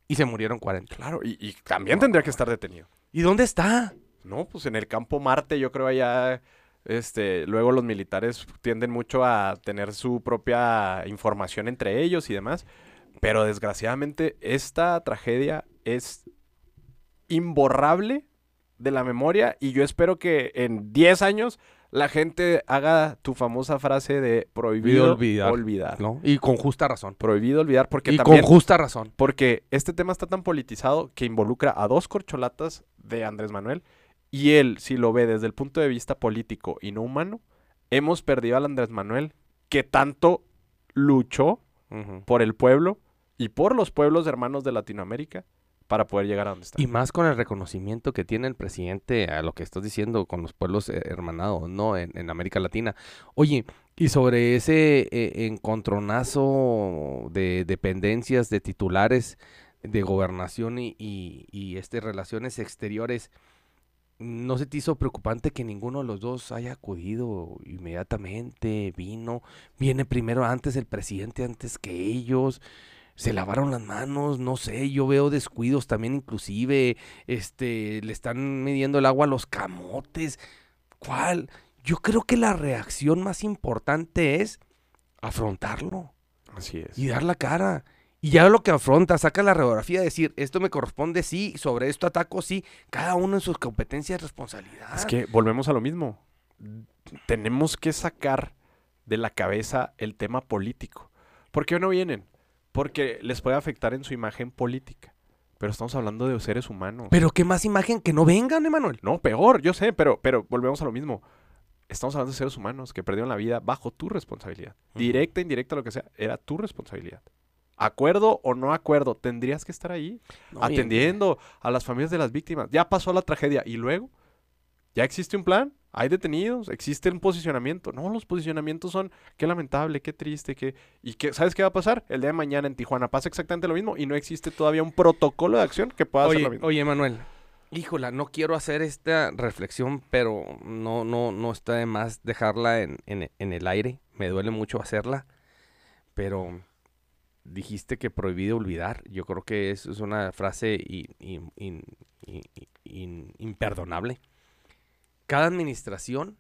y se murieron 40. Claro, y, y también tendría que estar detenido. ¿Y dónde está? No, pues en el campo Marte yo creo allá, este, luego los militares tienden mucho a tener su propia información entre ellos y demás, pero desgraciadamente esta tragedia es imborrable de la memoria y yo espero que en 10 años la gente haga tu famosa frase de prohibido olvidar. olvidar. ¿no? Y con justa razón. Prohibido olvidar porque y también con justa razón. porque este tema está tan politizado que involucra a dos corcholatas de Andrés Manuel y él, si lo ve desde el punto de vista político y no humano, hemos perdido al Andrés Manuel que tanto luchó por el pueblo y por los pueblos hermanos de Latinoamérica para poder llegar a donde está. Y más con el reconocimiento que tiene el presidente a lo que estás diciendo con los pueblos eh, hermanados, ¿no? En, en América Latina. Oye, y sobre ese eh, encontronazo de dependencias, de titulares de gobernación y, y, y, este, relaciones exteriores, ¿no se te hizo preocupante que ninguno de los dos haya acudido inmediatamente? Vino, viene primero antes el presidente, antes que ellos se lavaron las manos, no sé, yo veo descuidos también inclusive, este, le están midiendo el agua a los camotes. ¿Cuál? Yo creo que la reacción más importante es afrontarlo. Así es. Y dar la cara. Y ya lo que afronta, saca la radiografía, decir, esto me corresponde, sí, sobre esto ataco, sí, cada uno en sus competencias y responsabilidad. Es que volvemos a lo mismo. Tenemos que sacar de la cabeza el tema político. ¿Por qué no vienen? Porque les puede afectar en su imagen política. Pero estamos hablando de seres humanos. Pero qué más imagen que no vengan, Emanuel. No, peor, yo sé, pero, pero volvemos a lo mismo. Estamos hablando de seres humanos que perdieron la vida bajo tu responsabilidad. Directa, indirecta, lo que sea, era tu responsabilidad. Acuerdo o no acuerdo, tendrías que estar ahí, no, atendiendo bien. a las familias de las víctimas. Ya pasó la tragedia y luego, ¿ya existe un plan? hay detenidos, existe un posicionamiento. No, los posicionamientos son qué lamentable, qué triste, qué y qué sabes qué va a pasar el día de mañana en Tijuana pasa exactamente lo mismo y no existe todavía un protocolo de acción que pueda oye, hacer lo mismo. Oye, Manuel, híjola, no quiero hacer esta reflexión, pero no no no está de más dejarla en, en, en el aire. Me duele mucho hacerla, pero dijiste que prohibido olvidar. Yo creo que eso es una frase in, in, in, imperdonable cada administración,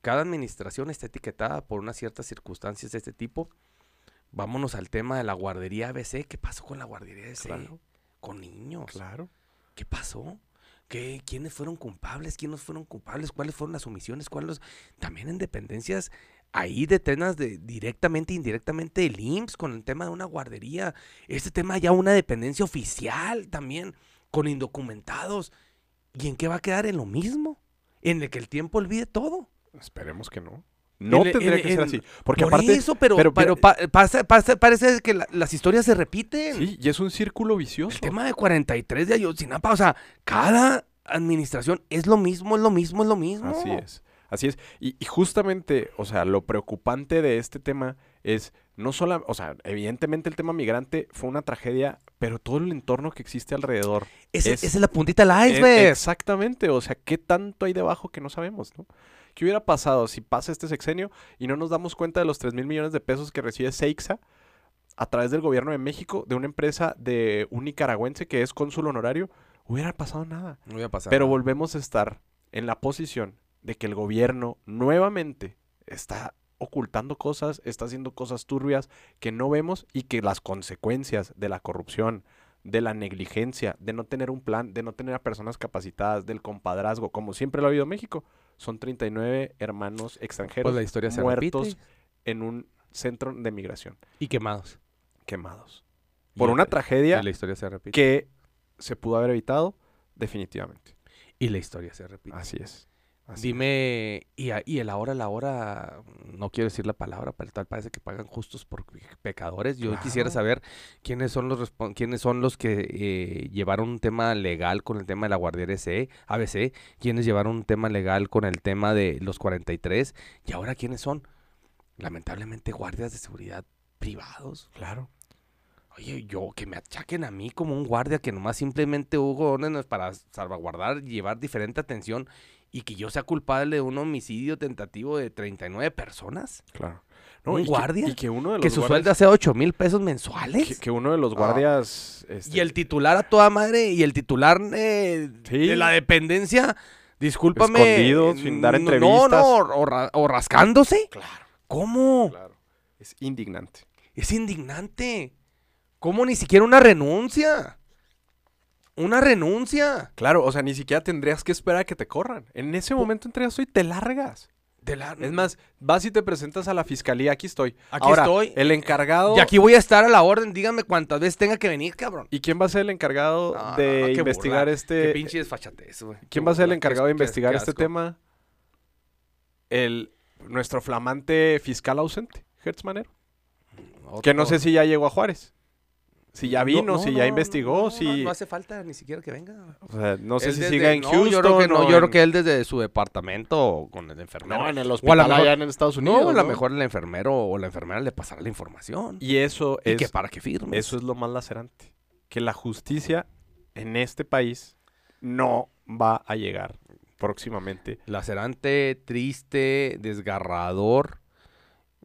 cada administración está etiquetada por unas ciertas circunstancias de este tipo. Vámonos al tema de la guardería ABC. ¿Qué pasó con la guardería ABC? Claro. Con niños. Claro. ¿Qué pasó? ¿Qué, ¿Quiénes fueron culpables? ¿Quiénes fueron culpables? ¿Cuáles fueron las omisiones? ¿Cuáles? También en dependencias ahí de temas de directamente e indirectamente el IMSS con el tema de una guardería. Este tema ya una dependencia oficial también con indocumentados. ¿Y en qué va a quedar? En lo mismo en el que el tiempo olvide todo. Esperemos que no. No en, tendría en, que ser así. Porque por aparte. eso, pero, pero, pero pa, pasa, pasa, parece que la, las historias se repiten. Sí, y es un círculo vicioso. El tema de 43 de Ayotzinapa, o sea, cada administración es lo mismo, es lo mismo, es lo mismo. Así es. Así es. Y, y justamente, o sea, lo preocupante de este tema es no solo, o sea, evidentemente el tema migrante fue una tragedia, pero todo el entorno que existe alrededor. Ese, es, esa es la puntita del iceberg. exactamente, o sea, ¿qué tanto hay debajo que no sabemos, no? ¿Qué hubiera pasado si pasa este sexenio y no nos damos cuenta de los 3 mil millones de pesos que recibe Seixa a través del gobierno de México de una empresa de un nicaragüense que es cónsul honorario? Hubiera pasado nada. No hubiera pasado Pero nada. volvemos a estar en la posición de que el gobierno nuevamente está ocultando cosas, está haciendo cosas turbias que no vemos y que las consecuencias de la corrupción, de la negligencia, de no tener un plan, de no tener a personas capacitadas, del compadrazgo, como siempre lo ha habido en México, son 39 hermanos extranjeros pues la historia muertos en un centro de migración, y quemados. quemados. Por Y una la- tragedia y la historia se repite. que se pudo haber evitado definitivamente. Y la historia se repite. Así es. Así. Dime, y, a- y el ahora, la hora, no quiero decir la palabra, pero tal parece que pagan justos por pe- pecadores. Yo quisiera saber quiénes son los quiénes son los que eh, llevaron un tema legal con el tema de la guardia SE, ABC, quiénes llevaron un tema legal con el tema de los 43, y ahora quiénes son, lamentablemente, guardias de seguridad privados. Claro. Oye, yo que me achaquen a mí como un guardia que nomás simplemente hubo órdenes para salvaguardar y llevar diferente atención y que yo sea culpable de un homicidio tentativo de 39 personas. Claro. ¿Un y que- guardia? y que uno de los Que su guardias- sueldo sea 8 mil pesos mensuales. que, que uno de los Ah. guardias este, Y el titular a toda madre y el titular eh, Sí. de la dependencia, discúlpame. Escondido, eh, sin dar no- entrevistas. No, no, o, ra- o rascándose. Claro, ¿Cómo? claro. Es indignante. Es indignante. ¿Cómo ni siquiera una renuncia? Una renuncia. Claro, o sea, ni siquiera tendrías que esperar a que te corran. En ese momento entregas y te largas. De la... Es más, vas y te presentas a la fiscalía. Aquí estoy. Aquí Ahora, estoy. El encargado. Y aquí voy a estar a la orden, dígame cuántas veces tenga que venir, cabrón. ¿Y quién va a ser el encargado No, de no, investigar burla, este. Qué pinche desfachatez, güey. ¿Quién va a ser el encargado de investigar este tema? El nuestro flamante fiscal ausente, Hertz Manero. Que no sé si ya llegó a Juárez. Si ya No, vino, no, si no, ya no, investigó, no, si... No hace falta ni siquiera que venga. o sea, no sé Él si desde- siga en no, Houston Yo creo que, no, o yo creo que él desde su departamento con el enfermero. No, en el O a hospital mejor- allá en Estados Unidos, no, a lo ¿no? mejor el enfermero o la enfermera le pasará la información. Y, Y eso es... que para que firme. Eso es lo más lacerante. Que la justicia en este país no va a llegar próximamente. Lacerante, triste, desgarrador,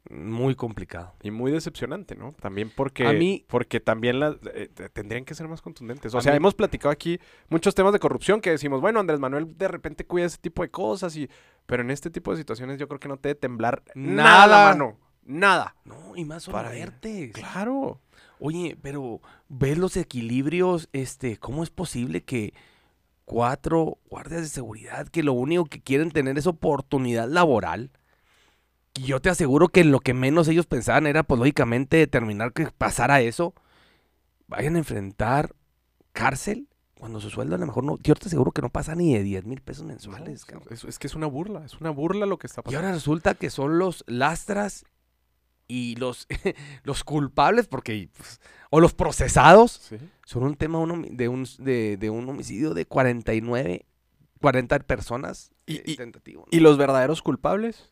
muy complicado. Y muy decepcionante, ¿no? También porque, A mí- porque también las, eh, te- tendrían que ser más contundentes. O sea, mí- hemos platicado aquí muchos temas de corrupción que decimos, bueno, Andrés Manuel de repente cuida ese tipo de cosas, y, pero en este tipo de situaciones yo creo que no te debe temblar nada, Nada. mano. Nada. No, y más Para- muertes. Claro. Oye, pero ves los equilibrios, este, ¿cómo es posible que cuatro guardias de seguridad que lo único que quieren tener es oportunidad laboral? Y yo te aseguro que lo que menos ellos pensaban era, pues lógicamente, determinar que pasara eso. Vayan a enfrentar cárcel cuando su sueldo a lo mejor no. Yo te aseguro que no pasa ni de 10 mil pesos mensuales, No, cabrón. es, es que es una burla, es una burla lo que está Y pasando. ahora resulta que son los lastras y los, los culpables, porque, pues, o los procesados, Sí. son un tema de, un, de, de un homicidio de 49, 40 personas Y- eh, y- tentativo, ¿no? Y los verdaderos culpables,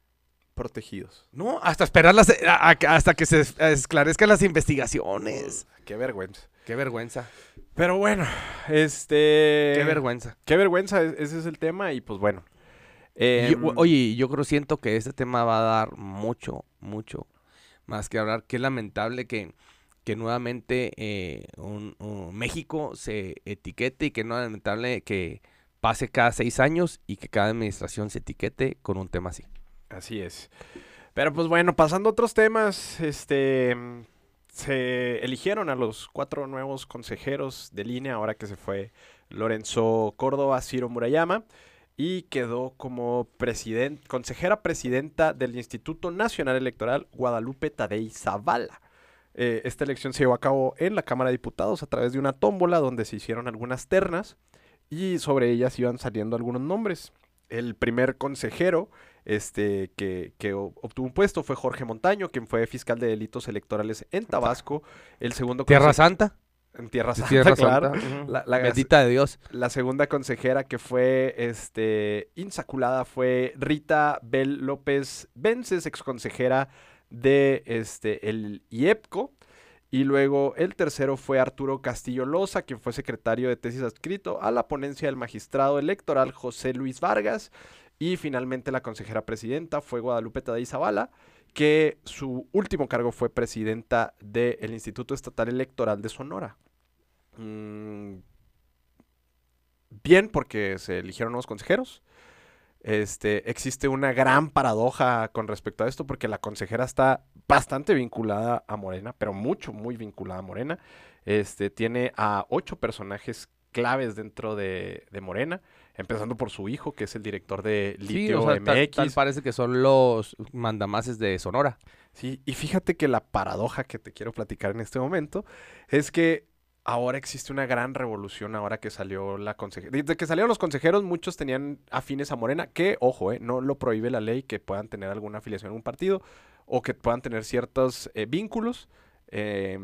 protegidos. No, hasta esperar las, a- a- hasta que se es- esclarezcan las investigaciones. Qué vergüenza. Qué vergüenza, Pero bueno, este... qué vergüenza. Qué vergüenza, e- ese es el tema y pues bueno. Y yo- Em, oye, yo creo, siento que este tema va a dar mucho, mucho más que hablar. Qué lamentable que, que nuevamente eh, un- un México se etiquete y que no lamentable que pase cada seis años y que cada administración se etiquete con un tema así. Así es. Pero pues bueno, pasando a otros temas, este mm, se eligieron a los cuatro nuevos consejeros de línea ahora que se fue Lorenzo Córdoba, Ciro Murayama y quedó como consejera presidenta del Instituto Nacional Electoral Guadalupe Tadei Zavala. Eh, esta elección se llevó a cabo en la Cámara de Diputados a través de una tómbola donde se hicieron algunas ternas y sobre ellas iban saliendo algunos nombres. El primer consejero este, que, que obtuvo un puesto fue Jorge Montaño, quien fue fiscal de delitos electorales en Tabasco. El segundo Tierra Santa. en Tierra Santa, Tierra claro. Santa. ujú. La- la Bendita de Dios. La segunda consejera que fue este, insaculada fue Rita Bel López Vences, exconsejera de este, el IEPCO. Y luego el tercero fue Arturo Castillo Loza, quien fue secretario de tesis adscrito a la ponencia del magistrado electoral José Luis Vargas. Y finalmente la consejera presidenta fue Guadalupe Tadei Zavala, que su último cargo fue presidenta del Instituto Estatal Electoral de Sonora. Mm, bien, porque se eligieron nuevos consejeros. Este, existe una gran paradoja con respecto a esto, porque la consejera está bastante vinculada a Morena, pero mucho, muy vinculada a Morena. Este, tiene a ocho personajes claves dentro de, de Morena, empezando por su hijo, que es el director de Sí, Litio o sea, tal, MX. tal parece que son los mandamases de Sonora. Sí, y fíjate que la paradoja que te quiero platicar en este momento es que ahora existe una gran revolución ahora que salió la consejera. Desde que salieron los consejeros, muchos tenían afines a Morena, que, ojo, eh, no lo prohíbe la ley que puedan tener alguna afiliación a un partido o que puedan tener ciertos eh, vínculos. eh,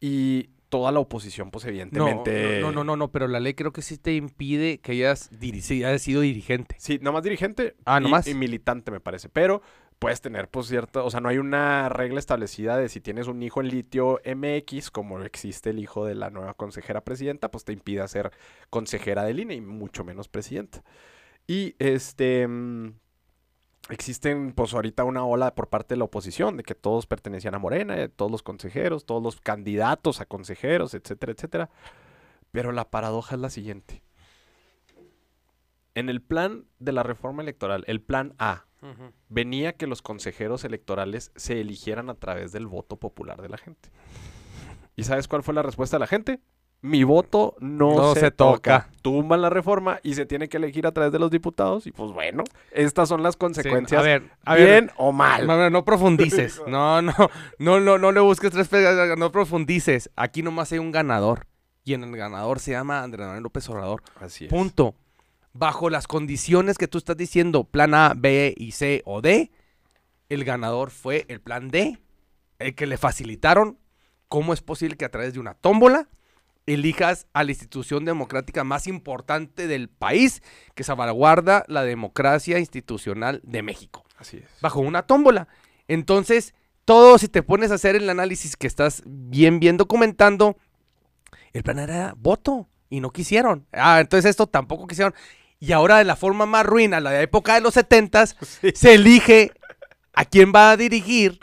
y toda la oposición, pues evidentemente... no, no, no, no, pero la ley creo que sí te impide que hayas, hayas sido dirigente. Sí, nomás dirigente Ah, y- nomás. y militante, me parece. Pero puedes tener, pues, cierto. O sea, no hay una regla establecida de si tienes un hijo en litio MX, como existe el hijo de la nueva consejera presidenta, pues te impide ser consejera de línea y mucho menos presidenta. Y este. mm, Existen, pues, ahorita una ola por parte de la oposición de que todos pertenecían a Morena, eh, todos los consejeros, todos los candidatos a consejeros, etcétera, etcétera. Pero la paradoja es la siguiente. En el plan de la reforma electoral, el plan A, venía que los consejeros electorales se eligieran a través del voto popular de la gente. ¿Y sabes cuál fue la respuesta de la gente? Mi voto no, No se, se toca. toca. Tumban la reforma y se tiene que elegir a través de los diputados. Y pues bueno, estas son las Sí, consecuencias. a ver, a ver, bien o mal. No profundices. No, no, no, no, no le busques tres pegas, no profundices. Aquí nomás hay un ganador. Y en el ganador se llama Andrés Manuel López Obrador. Así es. Punto. Bajo las condiciones que tú estás diciendo, plan A, B y C o D, el ganador fue el plan D, el que le facilitaron ¿cómo es posible que a través de una tómbola elijas a la institución democrática más importante del país que salvaguarda la democracia institucional de México? Así es. Bajo una tómbola. Entonces, todo si te pones a hacer el análisis que estás bien, bien documentando, el plan era voto y no quisieron. Ah, entonces esto tampoco quisieron. Y ahora de la forma más ruina, la de la época de los setentas, Sí. se elige a quién va a dirigir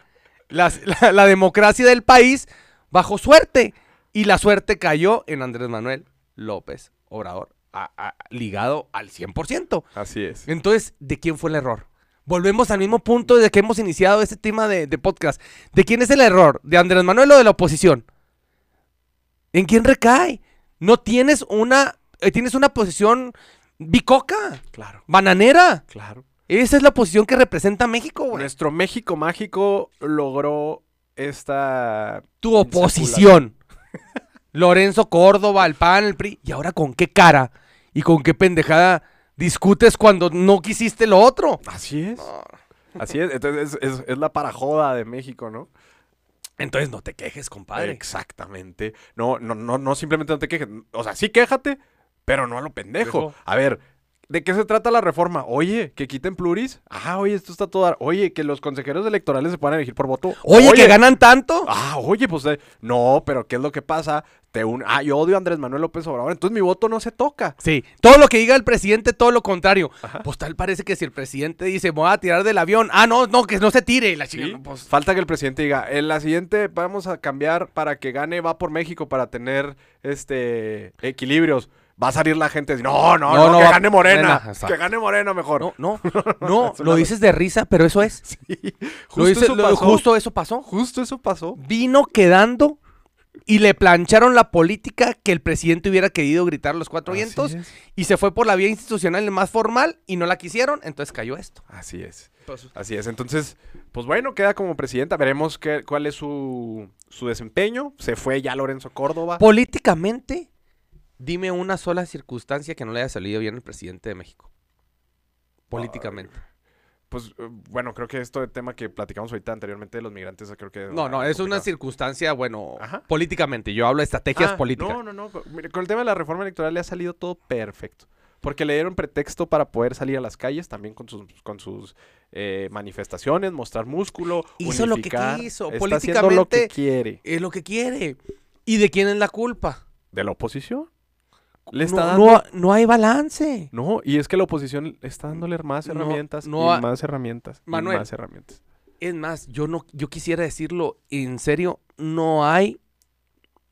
las- la, la democracia del país bajo suerte. Y la suerte cayó en Andrés Manuel López Obrador, a- a- ligado al 100%. Así es. Entonces, ¿de quién fue el error? Volvemos al mismo punto desde que hemos iniciado este tema de, de podcast. ¿De quién es el error? ¿De Andrés Manuel o de la oposición? ¿En quién recae? No tienes una, eh, tienes una posición bicoca, Claro, bananera. claro. Esa es la posición que representa México, güey. Nuestro México mágico logró esta... Tu oposición. Lorenzo Córdoba, el PAN, el PRI. ¿Y ahora con qué cara y con qué pendejada discutes cuando no quisiste lo otro? Así es. Así es. Entonces es, es- es la parajoda de México, ¿no? Entonces no te quejes, compadre. Exactamente. No, no, no, no simplemente no te quejes. O sea, sí quéjate, pero no a lo pendejo. Dejo. A ver, ¿de qué se trata la reforma? Oye, que quiten pluris. Ah, oye, esto está todo. Oye, que los consejeros electorales se puedan elegir por voto. Oye, que ganan tanto. Ah, oye, pues eh, no, pero ¿qué es lo que pasa? Te un... Ah, yo odio a Andrés Manuel López Obrador, entonces mi voto no se toca. Sí, todo lo que diga el presidente, todo lo contrario. Ajá. Pues tal parece que si el presidente dice, me voy a tirar del avión, ah, no, no, que no se tire. La chica, Sí, no, pues, Falta que el presidente diga, en la siguiente vamos a cambiar para que gane va por México para tener este equilibrios. Va a salir la gente y no, no, No, no, no, que va- gane Morena, que gane Morena mejor. no, no, no, lo dices de risa, pero eso es. Sí, Lo justo dices- eso lo- pasó. justo eso pasó. Justo eso pasó. Vino quedando y le plancharon la política que el presidente hubiera querido gritar los cuatro vientos es. y se fue por la vía institucional más formal y no la quisieron, entonces cayó esto. Así es. Así es. Entonces, pues bueno, queda como presidenta. Veremos qué, cuál es su, su desempeño. Se fue ya Lorenzo Córdoba. Políticamente, dime una sola circunstancia que no le haya salido bien al presidente de México. Políticamente. Pues eh, bueno, creo que esto de tema que platicamos ahorita anteriormente de los migrantes, creo que... No, no, ah, es una circunstancia, bueno, Ajá. políticamente. Yo hablo de estrategias Ah, políticas. No, no, no. Con el tema de la reforma electoral le ha salido todo perfecto. Porque le dieron pretexto para poder salir a las calles también con sus, con sus eh, manifestaciones, mostrar músculo. Hizo lo que quiso, Está haciendo lo que políticamente- quiere. Es lo que quiere. ¿Y de quién es la culpa? ¿De la oposición? Le está no, dando... no, no hay balance. No, y es que la oposición está dándole más herramientas no y ha- más herramientas y Manuel. más herramientas. Es más, yo no, yo quisiera decirlo en serio, no hay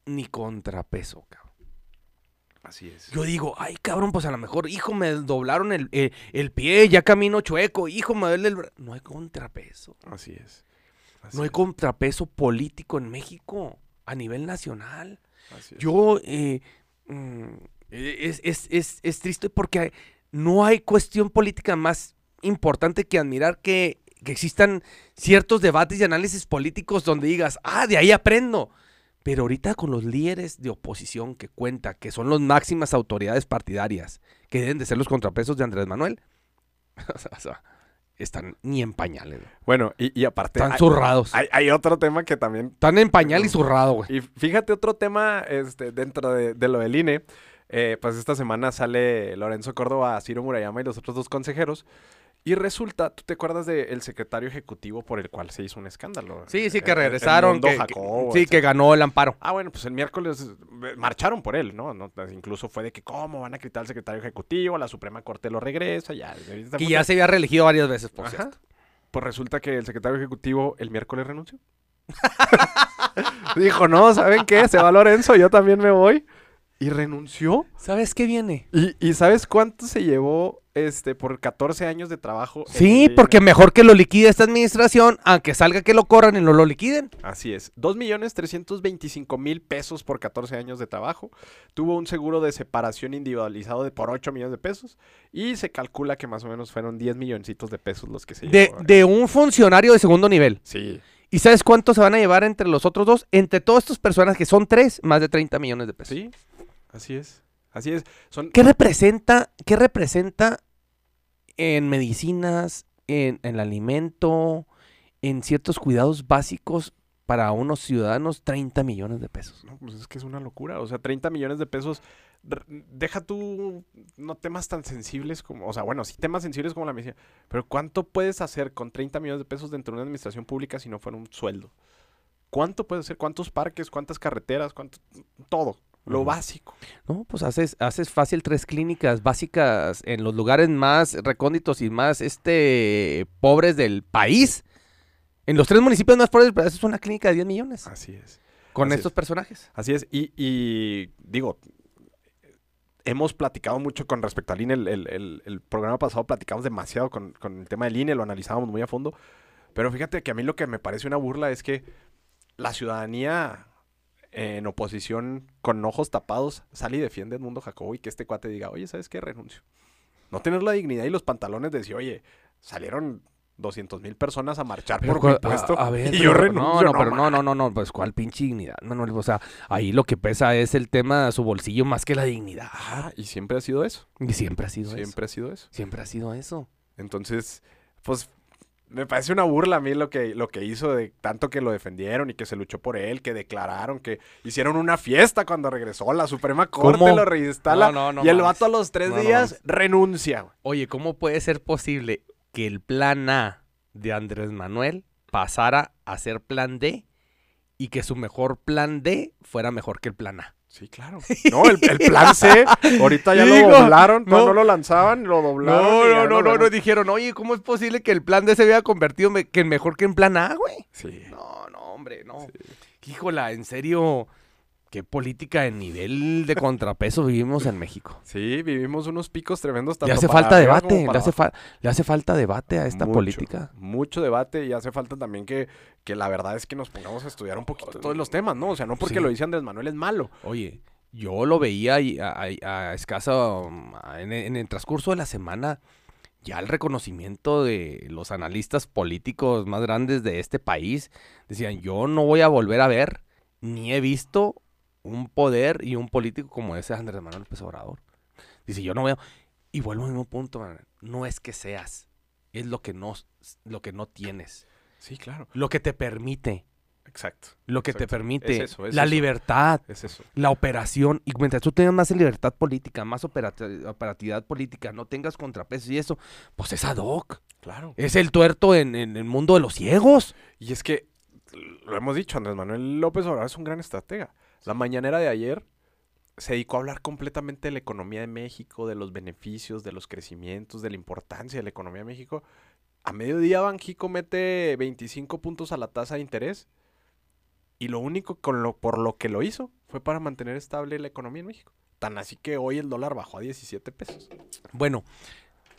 ni contrapeso, cabrón. Así es. Yo digo, ay, cabrón, pues a lo mejor, hijo, me doblaron el, el- el pie, ya camino chueco, hijo, me duele el bra-". No hay contrapeso. Así es. Así No hay es, contrapeso político en México a nivel nacional. así es. Yo, eh, mm, eh, es, es- es- es triste porque no hay cuestión política más importante que admirar que, que existan ciertos debates y análisis políticos donde digas, ah, de ahí aprendo. Pero ahorita con los líderes de oposición que cuenta, que son las máximas autoridades partidarias, que deben de ser los contrapesos de Andrés Manuel, están ni en pañales, güey. Bueno, y, y aparte... están hay- zurrados. hay, hay otro tema que también Están en pañal y zurrado, güey. Y fíjate otro tema este, dentro de, de lo del INE. Eh, pues esta semana sale Lorenzo Córdoba, Ciro Murayama y los otros dos consejeros. Y resulta, ¿tú te acuerdas del secretario ejecutivo por el cual se hizo un escándalo? Sí, sí, que el regresaron. Mundo que- que- Jacobo, sí, que ganó el amparo. Ah, bueno, pues el miércoles eh, marcharon por él, ¿no? No, Incluso fue de que cómo van a quitar al secretario ejecutivo, la Suprema Corte lo regresa, ya. Que ya se había reelegido varias veces, por Ajá. cierto. Pues resulta que el secretario ejecutivo el miércoles renunció. Dijo, no, ¿saben qué? Se va Lorenzo, yo también me voy. Y renunció. ¿Sabes qué viene? ¿Y, y sabes cuánto se llevó este por 14 años de trabajo? Sí, porque mejor que lo liquide esta administración, aunque salga que lo corran y no lo liquiden. Así es. 2.325.000 pesos por 14 años de trabajo. Tuvo un seguro de separación individualizado de por 8 millones de pesos. Y se calcula que más o menos fueron 10 milloncitos de pesos los que se De, llevó. de un funcionario de segundo nivel. Sí. ¿Y sabes cuánto se van a llevar entre los otros dos? Entre todas estas personas que son tres, más de 30 millones de pesos. Sí. Así es. Así es. Son ¿Qué representa, qué representa en medicinas, en, en el alimento, en ciertos cuidados básicos para unos ciudadanos 30 millones de pesos. No, pues es que es una locura. O sea, 30 millones de pesos. Deja tú no temas tan sensibles como, o sea, bueno, sí temas sensibles como la medicina, pero ¿cuánto puedes hacer con 30 millones de pesos dentro de una administración pública si no fuera un sueldo? ¿Cuánto puedes hacer? ¿Cuántos parques? ¿Cuántas carreteras? ¿Cuánto? Todo. Lo básico. No, pues haces, haces fácil tres clínicas básicas en los lugares más recónditos y más este pobres del país. En los tres municipios más pobres del país es una clínica de 10 millones Así es. con así estos es. personajes. Así es. Y, y digo, hemos platicado mucho con respecto al INE. El, el- el- el programa pasado platicamos demasiado con, con el tema del INE, lo analizábamos muy a fondo. Pero fíjate que a mí lo que me parece una burla es que la ciudadanía en oposición con ojos tapados sale y defiende a Edmundo Jacobo y que este cuate diga, oye, ¿sabes qué? Renuncio. No tener la dignidad y los pantalones de decir, oye, salieron 200 mil personas a marchar Pero por mi puesto a, a ver, y yo pero- renuncio. No, no, pero ma- no, no, no, no, pues cuál pinche dignidad, Manuel. O sea, ahí lo que pesa es el tema de su bolsillo más que la dignidad. Ah, y siempre ha sido eso. Y siempre ha sido eso. Siempre ha sido eso. Siempre ha sido eso. Entonces, pues me parece una burla a mí lo que, lo que hizo de tanto que lo defendieron y que se luchó por él, que declararon, que hicieron una fiesta cuando regresó. La Suprema Corte ¿Cómo? lo reinstala No, no, no y el mames. vato a los tres No, no días renuncia. güey. Oye, ¿cómo puede ser posible que el plan A de Andrés Manuel pasara a ser plan D y que su mejor plan D fuera mejor que el plan A? Sí, claro. No, el, el plan C, ahorita ya Digo, lo doblaron, no. no. no lo lanzaban, lo doblaron. No, no, no, no, no, dijeron, oye, ¿cómo es posible que el plan D se vea convertido que en mejor que en plan A, güey? Sí. No, no, hombre, no. Híjola, en serio, qué política de nivel de contrapeso vivimos en México. Sí, vivimos unos picos tremendos. Le tanto hace para falta debate, le hace, fa- le hace falta debate a esta Mucho, política. Mucho debate y hace falta también que, que la verdad es que nos pongamos a estudiar un poquito todos los temas, ¿no? O sea, no porque Sí. lo dice Andrés Manuel es malo. Oye, yo lo veía y a, a- a- en, en el transcurso de la semana, ya el reconocimiento de los analistas políticos más grandes de este país, decían, yo no voy a volver a ver, ni he visto un poder y un político como ese Andrés Manuel López Obrador. Dice, yo no veo, y vuelvo al mismo punto, no es que seas, es lo que no, lo que no tienes, Sí, claro. lo que te permite, Exacto. lo que te permite, Es eso, es la eso. libertad, Es eso. la operación, y mientras tú tengas más libertad política, más operati- operatividad política, no tengas contrapesos y eso, pues es ad hoc. Claro. Es el tuerto en, en el mundo de los ciegos. Y es que, lo hemos dicho, Andrés Manuel López Obrador es un gran estratega. La mañanera de ayer se dedicó a hablar completamente de la economía de México, de los beneficios, de los crecimientos, de la importancia de la economía de México. A mediodía Banjico mete 25 puntos a la tasa de interés y lo único con lo, por lo que lo hizo fue para mantener estable la economía en México. Tan así que hoy el dólar bajó a 17 pesos. Bueno,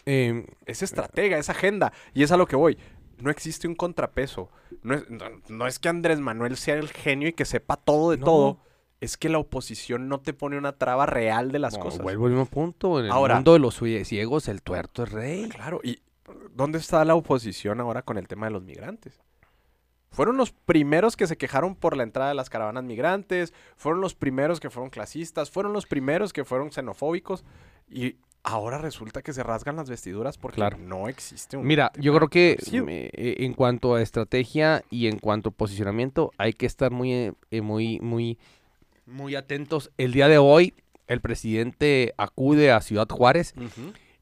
eh, Es estratega, es agenda. Y es a lo que voy. No existe un contrapeso. No es, no, no es que Andrés Manuel sea el genio y que sepa todo de No. todo. Es que la oposición no te pone una traba real de las no, cosas. vuelvo al mismo punto. En el Ahora- mundo de los cie- ciegos, el tuerto es rey. Claro, y ¿dónde está la oposición ahora con el tema de los migrantes? Fueron los primeros que se quejaron por la entrada de las caravanas migrantes, fueron los primeros que fueron clasistas, fueron los primeros que fueron xenofóbicos y ahora resulta que se rasgan las vestiduras porque Claro. no existe un Mira, yo creo que me- eh, en cuanto a estrategia y en cuanto a posicionamiento, hay que estar muy, eh, eh, muy, muy, muy atentos. El día de hoy, el presidente acude a Ciudad Juárez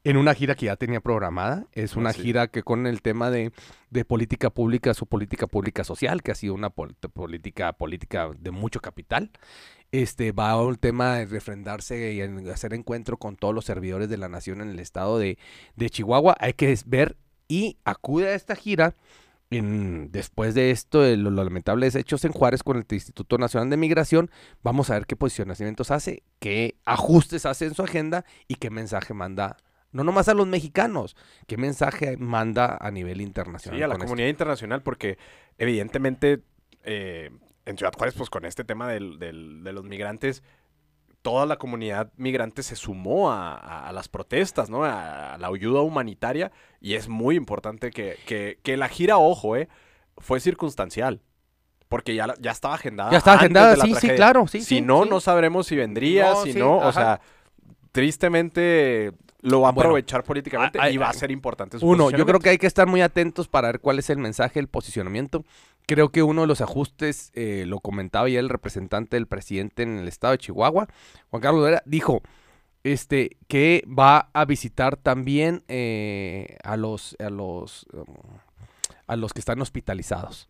en una gira que ya tenía programada. Es una sí. gira que con el tema de, de política pública, su política pública social, que ha sido una pol- política política de mucho capital. Este va a un tema de refrendarse y en- hacer encuentro con todos los servidores de la nación en el estado de, de Chihuahua. Hay que ver y acude a esta gira. En, después de esto, de los lamentables hechos en Juárez con el Instituto Nacional de Migración, vamos a ver qué posicionamientos hace, qué ajustes hace en su agenda y qué mensaje manda no nomás a los mexicanos, qué mensaje manda a nivel internacional. Sí, a la esto? comunidad internacional, porque evidentemente eh, en Ciudad Juárez, pues con este tema del- del- de los migrantes, toda la comunidad migrante se sumó a, a- a las protestas, ¿no? A, a la ayuda humanitaria, y es muy importante que, que- que la gira, ojo, ¿eh? Fue circunstancial. Porque ya, ya estaba agendada. Ya está antes agendada, de la sí, sí, claro, sí, si sí, no, sí. no sabremos si vendría, No, si sí, no, o sea, tristemente lo va a Bueno, aprovechar políticamente hay- y va a ser importante su Uno, yo creo que hay que estar muy atentos para ver cuál es el mensaje, el posicionamiento creo que uno de los ajustes, eh, lo comentaba ya el representante del presidente en el estado de Chihuahua, Juan Carlos Vera, dijo este, que va a visitar también eh, a los, a los, a los que están hospitalizados.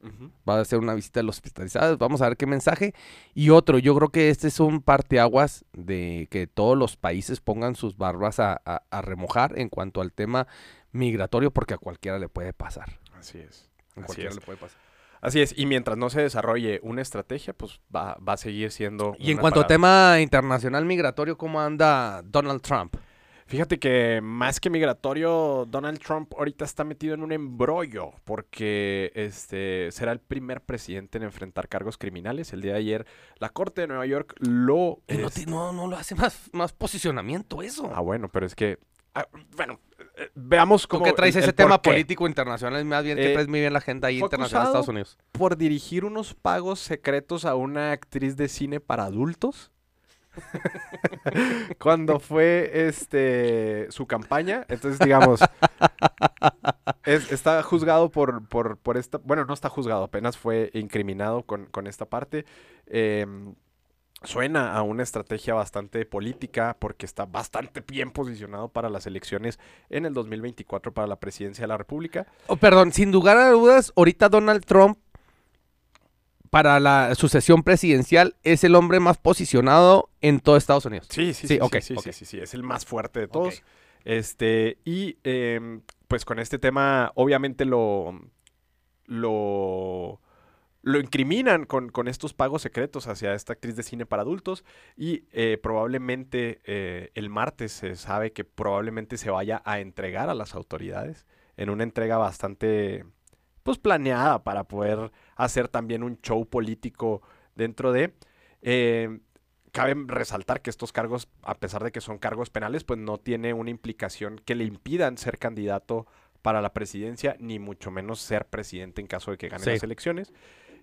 Va a hacer una visita a los hospitalizados, vamos a ver qué mensaje. Y otro, yo creo que este es un parteaguas de que todos los países pongan sus barbas a, a remojar en cuanto al tema migratorio, porque a cualquiera le puede pasar. Así es. A Así cualquiera es. le puede pasar. Así es, y mientras no se desarrolle una estrategia, pues va, va a seguir siendo. Y en cuanto a tema internacional migratorio, ¿cómo anda Donald Trump? Fíjate que más que migratorio, Donald Trump ahorita está metido en un embrollo porque este será el primer presidente en enfrentar cargos criminales. El día de ayer, la Corte de Nueva York lo. No, ti- no, no lo hace más, más posicionamiento eso. Ah, bueno, pero es que. ah, bueno, eh, veamos ¿Tú cómo. qué traes el- ese el tema político internacional? Más bien, que Eh, traes muy bien la agenda ahí internacional de Estados Unidos. Por dirigir unos pagos secretos a una actriz de cine para adultos. Cuando fue este su campaña. Entonces, digamos. es- está juzgado por, por, por esta. Bueno, no está juzgado, apenas fue incriminado con, con esta parte. Em, suena a una estrategia bastante política porque está bastante bien posicionado para las elecciones en el 2024 para la presidencia de la República. Oh, perdón, sin lugar a dudas, ahorita Donald Trump, para la sucesión presidencial, es el hombre más posicionado en todo Estados Unidos. Sí, sí, Sí, sí, ok, sí, sí, sí, sí, es el más fuerte de todos. Este, y em, pues con este tema, obviamente lo, lo, lo incriminan con, con estos pagos secretos hacia esta actriz de cine para adultos. Y eh, probablemente eh, el martes se sabe que probablemente se vaya a entregar a las autoridades en una entrega bastante, pues planeada para poder hacer también un show político dentro de. Eh, cabe resaltar que estos cargos, a pesar de que son cargos penales, pues no tiene una implicación que le impidan ser candidato para la presidencia, ni mucho menos ser presidente en caso de que gane Sí. las elecciones.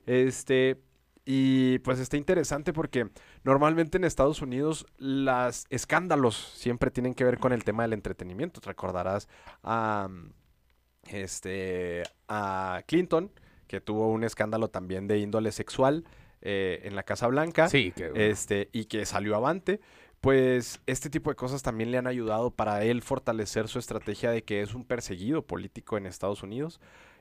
Este, y pues está interesante porque normalmente en Estados Unidos los escándalos siempre tienen que ver con el tema del entretenimiento. Te recordarás a, este, a Clinton, que tuvo un escándalo también de índole sexual eh, en la Casa Blanca Sí, que, este, y que salió avante, pues este tipo de cosas también le han ayudado para él fortalecer su estrategia de que es un perseguido político en Estados Unidos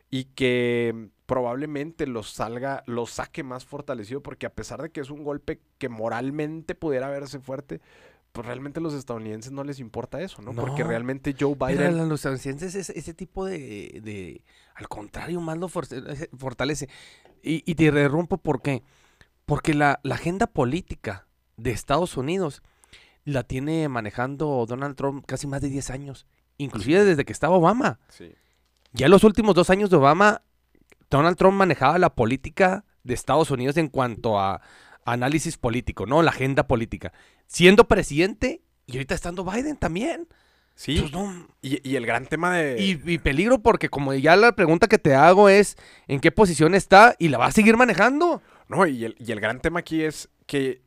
y que probablemente lo salga, lo saque más fortalecido porque a pesar de que es un golpe que moralmente pudiera verse fuerte, pues realmente a los estadounidenses no les importa eso, ¿no? Porque realmente Joe Pero Biden a los estadounidenses ese, ese tipo de, de- Al contrario, más lo fortalece. Y, y te interrumpo, ¿por qué? Porque la, la agenda política de Estados Unidos la tiene manejando Donald Trump casi más de 10 años. Inclusive desde que estaba Obama. sí. Ya en los últimos dos años de Obama, Donald Trump manejaba la política de Estados Unidos en cuanto a análisis político, ¿no? La agenda política. Siendo presidente y ahorita estando Biden también. Sí, Pues no, y, y el gran tema de... y, y peligro porque como ya la pregunta que te hago es en qué posición está y la va a seguir manejando. No, y el, y el gran tema aquí es que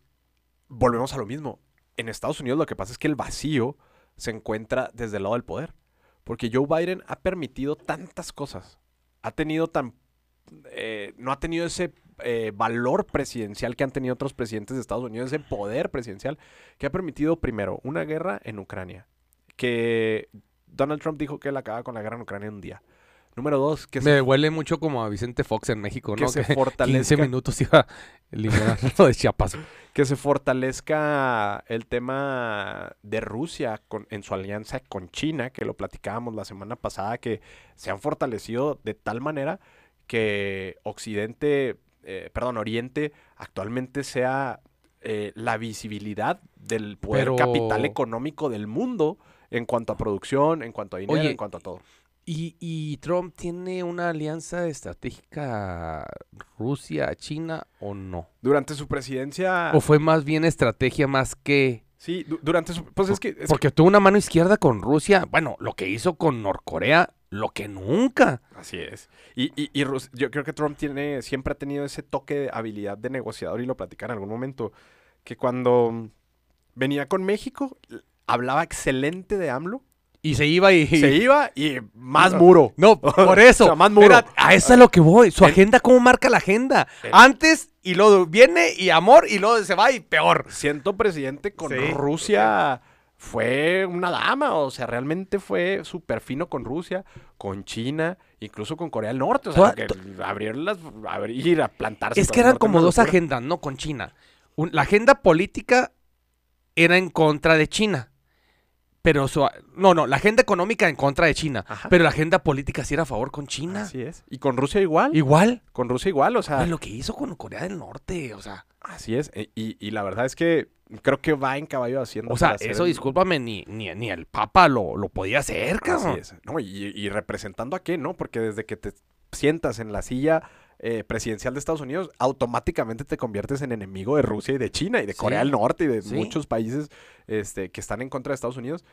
volvemos a lo mismo. En Estados Unidos lo que pasa es que el vacío se encuentra desde el lado del poder. Porque Joe Biden ha permitido tantas cosas. Ha tenido tan... eh, no ha tenido ese eh, valor presidencial que han tenido otros presidentes de Estados Unidos, ese poder presidencial, que ha permitido primero una guerra en Ucrania. Que Donald Trump dijo que él acaba con la guerra en Ucrania un día. Número dos, que se Me huele mucho como a Vicente Fox en México, que ¿no? se Que 15 fortalezca minutos iba lo de Chiapas. que se fortalezca el tema de Rusia con- en su alianza con China, que lo platicábamos la semana pasada, que se han fortalecido de tal manera que Occidente, eh, perdón, Oriente actualmente sea eh, la visibilidad del poder Pero- capital económico del mundo en cuanto a producción, en cuanto a dinero, Oye, en cuanto a todo. Y, y Trump tiene una alianza estratégica Rusia-China o no? Durante su presidencia, ¿O fue más bien estrategia más que... sí, du- durante su, pues es que, es que- Porque tuvo una mano izquierda con Rusia. Bueno, lo que hizo con Norcorea, lo que nunca. Así es. Y, y, y Rus- yo creo que Trump tiene, siempre ha tenido ese toque de habilidad de negociador y lo platicaba en algún momento, que cuando venía con México, hablaba excelente de AMLO Y se iba y... Se iba y más muro. No, por eso. O sea, más muro. A eso es lo que voy. Su agenda, ¿cómo marca la agenda? Antes y luego viene y amor y luego se va y peor. Siento presidente con Sí. Rusia fue una dama, o sea, realmente fue súper fino con Rusia, con China, incluso con Corea del Norte, o sea, que abrirlas, abrir a plantarse. Es que eran como dos agendas, ¿no? Con China. Un- la agenda política era en contra de China. Pero su, no, no, la agenda económica en contra de China. Ajá. Pero la agenda política sí era a favor con China. Así es. Y con Rusia igual. Igual. Con Rusia igual, o sea. Pues lo que hizo con Corea del Norte, o sea. Así es. e- Y, y la verdad es que creo que va en caballo haciendo. O sea, eso, el- discúlpame, ni, ni, ni el Papa lo, lo podía hacer, cabrón. Así es. No, y, y representando a qué, ¿no? Porque desde que te sientas en la silla eh, presidencial de Estados Unidos, automáticamente te conviertes en enemigo de Rusia y de China y de Sí. Corea del Norte y de Sí. muchos países este, que están en contra de Estados Unidos.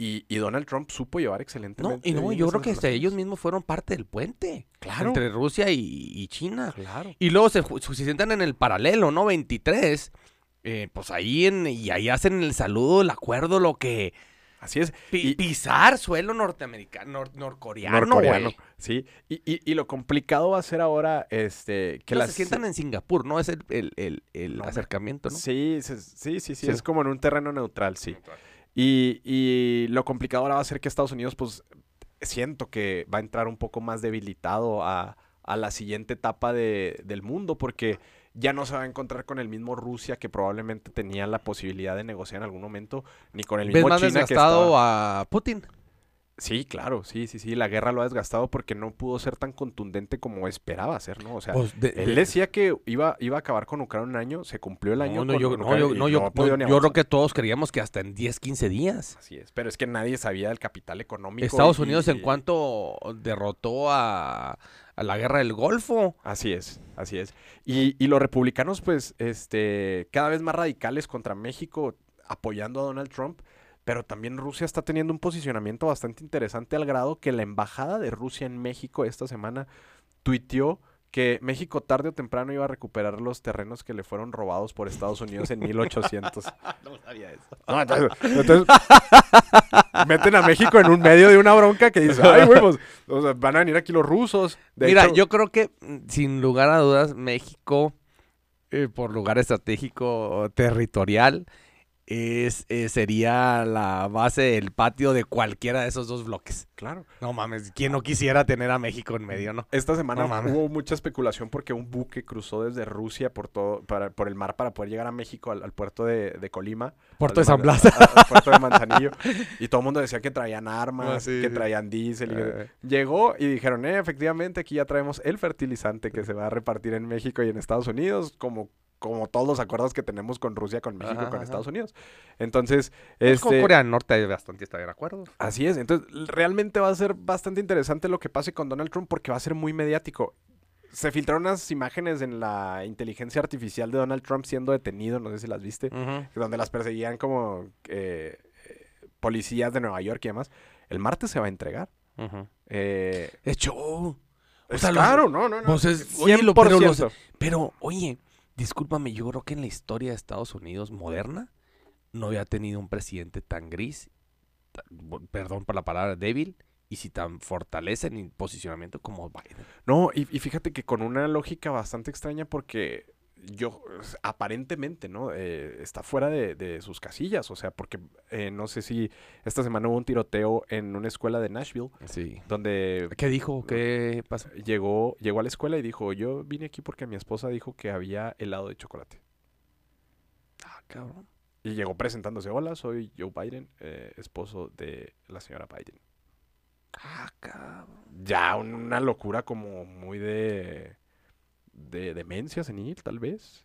Y, y Donald Trump supo llevar No, excelentemente. y no, yo creo que hasta ellos mismos fueron parte del puente. Claro. Entre Rusia y, y China. Claro. Y luego se, se sientan en el paralelo, ¿no? 23. eh, pues ahí en, y ahí hacen el saludo, el acuerdo, lo que... Así es. Y- pisar suelo norteamericano, nor- norcoreano, norcoreano. Sí. Y, y- y lo complicado va a ser ahora este, que No, las se sientan en Singapur, ¿no? Es el, el- el- acercamiento, ¿no? Sí, sí, sí, Sí. Es como en un terreno neutral, sí. Y, y lo complicado ahora va a ser que Estados Unidos, pues, siento que va a entrar un poco más debilitado a, a la siguiente etapa de- del mundo, porque ya no se va a encontrar con el mismo Rusia que probablemente tenía la posibilidad de negociar en algún momento, ni con el ¿Ves mismo más China que desgastado estaba... a Putin? Sí, claro, sí, sí, sí, la guerra lo ha desgastado porque no pudo ser tan contundente como esperaba ser, ¿no? O sea, Pues de- él de- decía que iba, iba a acabar con Ucrania un año, se cumplió el año No, no, yo, no, yo, no, yo- no, creo que todos creíamos que hasta en 10, 15 días. Así es, pero es que nadie sabía del capital económico. Estados y- Unidos en cuanto derrotó a, a la guerra del Golfo. Así es, así es. Y, y los republicanos, pues, este, cada vez más radicales contra México, apoyando a Donald Trump, pero también Rusia está teniendo un posicionamiento bastante interesante al grado que la embajada de Rusia en México esta semana tuiteó que México tarde o temprano iba a recuperar los terrenos que le fueron robados por Estados Unidos en 1800. No sabía eso. No, entonces, entonces, meten a México en un medio de una bronca que dice, ay, güey, pues, o sea, van a venir aquí los rusos. De Mira, hecho- yo creo que mm, sin lugar a dudas México, eh, por lugar estratégico territorial, es, eh, sería la base del patio de cualquiera de esos dos bloques. Claro. No mames, ¿quién no quisiera tener a México en medio, no? Esta semana No hubo mucha especulación porque un buque cruzó desde Rusia por todo, para, por el mar para poder llegar a México, al, al puerto de, de Colima. Puerto al de San Blas. al puerto de Manzanillo. y todo el mundo decía que traían armas, Ah, sí, que sí. traían diésel. Eh. Llegó y dijeron, eh, efectivamente, aquí ya traemos el fertilizante que se va a repartir en México y en Estados Unidos, como, como todos los acuerdos que tenemos con Rusia, con México, Ajá, con ajá. Estados Unidos. Entonces, Pues con este... Corea del Norte hay bastante está de acuerdo. Así es, entonces realmente va a ser bastante interesante lo que pase con Donald Trump porque va a ser muy mediático. Se filtraron unas imágenes en la inteligencia artificial de Donald Trump siendo detenido, no sé si las viste, donde las perseguían como eh, policías de Nueva York y demás. El martes se va a entregar. Eh, Es show. O es sea, los- claro, no, no, no. pues es- oye, lo- pero los- 100%. Pero, oye, discúlpame, yo creo que en la historia de Estados Unidos moderna no había tenido un presidente tan gris, perdón por la palabra débil, y si tan fortaleza en posicionamiento como Biden. No, y, y fíjate que con una lógica bastante extraña porque yo, aparentemente, ¿no? Eh, está fuera de, de sus casillas, o sea, porque eh, no sé si esta semana hubo un tiroteo en una escuela de Nashville Sí. donde ¿Qué dijo? ¿Qué pasó? llegó, llegó a la escuela y dijo, yo vine aquí porque mi esposa dijo que había helado de chocolate. Ah, cabrón. Y llegó presentándose, hola, soy Joe Biden, eh, esposo de la señora Biden. Ah, cabrón. Ya una locura como muy de, de demencia senil, tal vez.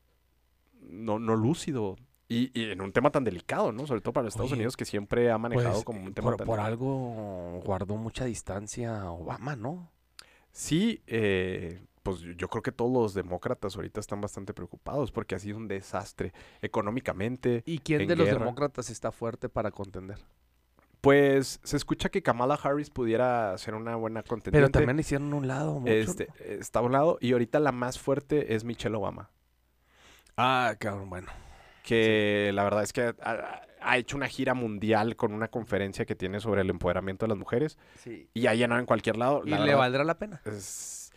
No, no lúcido. Y, y en un tema tan delicado, ¿no? Sobre todo para los Estados Oye, Unidos que siempre ha manejado Pues, como un tema por, tan por algo guardó mucha distancia Obama, ¿no? Sí, eh, pues yo- creo que todos los demócratas ahorita están bastante preocupados porque ha sido un desastre económicamente. ¿Y quién de los demócratas está fuerte para contender? Pues se escucha que Kamala Harris pudiera ser una buena Pero contendiente. también hicieron un lado mucho. este, está a un lado y ahorita la más fuerte es Michelle Obama. Ah, cabrón, bueno. que la verdad es que ha, ha hecho una gira mundial con una conferencia que tiene sobre el empoderamiento de las mujeres Sí. y ha llenado en cualquier lado. Y le valdrá la pena. es-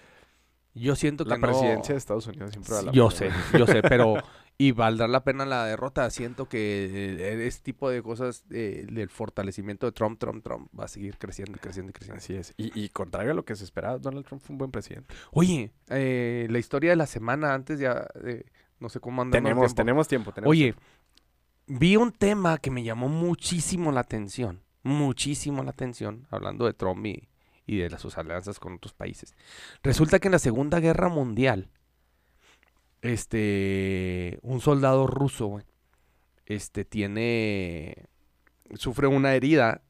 Yo siento que la no- presidencia de Estados Unidos siempre vale la Yo pena. sé, yo sé, pero y valdrá la pena la derrota. Siento que este tipo de cosas eh, del fortalecimiento de Trump, Trump, Trump va a seguir creciendo y creciendo y creciendo. Así es. Y, y contrario a lo que se esperaba, Donald Trump fue un buen presidente. Oye, eh, la historia de la semana antes ya, eh, no sé cómo andamos. Tenemos, tiempo. tenemos tiempo. Tenemos Oye, vi un tema que me llamó muchísimo la atención, muchísimo la atención, hablando de Trump y, y de las, sus alianzas con otros países. Resulta que en la Segunda Guerra Mundial, este, un soldado ruso, este, tiene, sufre una herida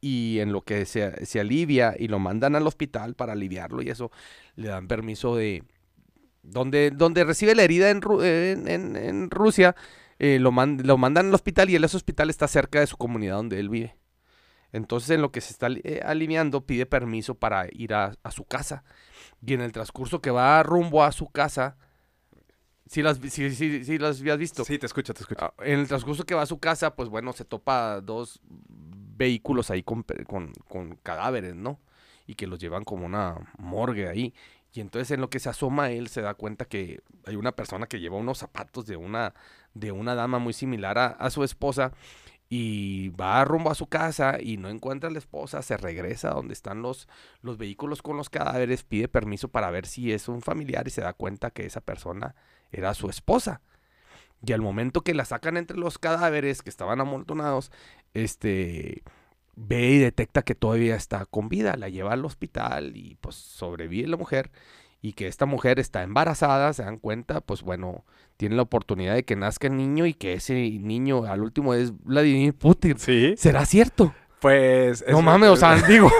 y en lo que se, se alivia y lo mandan al hospital para aliviarlo y eso, le dan permiso de, donde, donde recibe la herida en, en- en- Rusia, eh, lo, man- lo mandan al hospital y el hospital está cerca de su comunidad donde él vive. Entonces, en lo que se está eh, aliviando, pide permiso para ir a, a su casa. Y en el transcurso que va rumbo a su casa, si las, sí, sí, sí las habías visto. Sí, te escucho, te escucho. Ah, En el transcurso que va a su casa, pues bueno, se topa dos vehículos ahí con, con, con cadáveres, ¿no? Y que los llevan como una morgue ahí. Y entonces en lo que se asoma él se da cuenta que hay una persona que lleva unos zapatos de una, de una dama muy similar a, a su esposa y va rumbo a su casa y no encuentra a la esposa, se regresa a donde están los, los vehículos con los cadáveres, pide permiso para ver si es un familiar y se da cuenta que esa persona era su esposa. Y al momento que la sacan entre los cadáveres que estaban amontonados, este ve y detecta que todavía está con vida, la lleva al hospital y pues sobrevive la mujer y que esta mujer está embarazada, se dan cuenta, pues bueno, tiene la oportunidad de que nazca el niño y que ese niño al último es Vladimir Putin. Sí, ¿Será cierto? Pues... No es- mames, o sea, digo,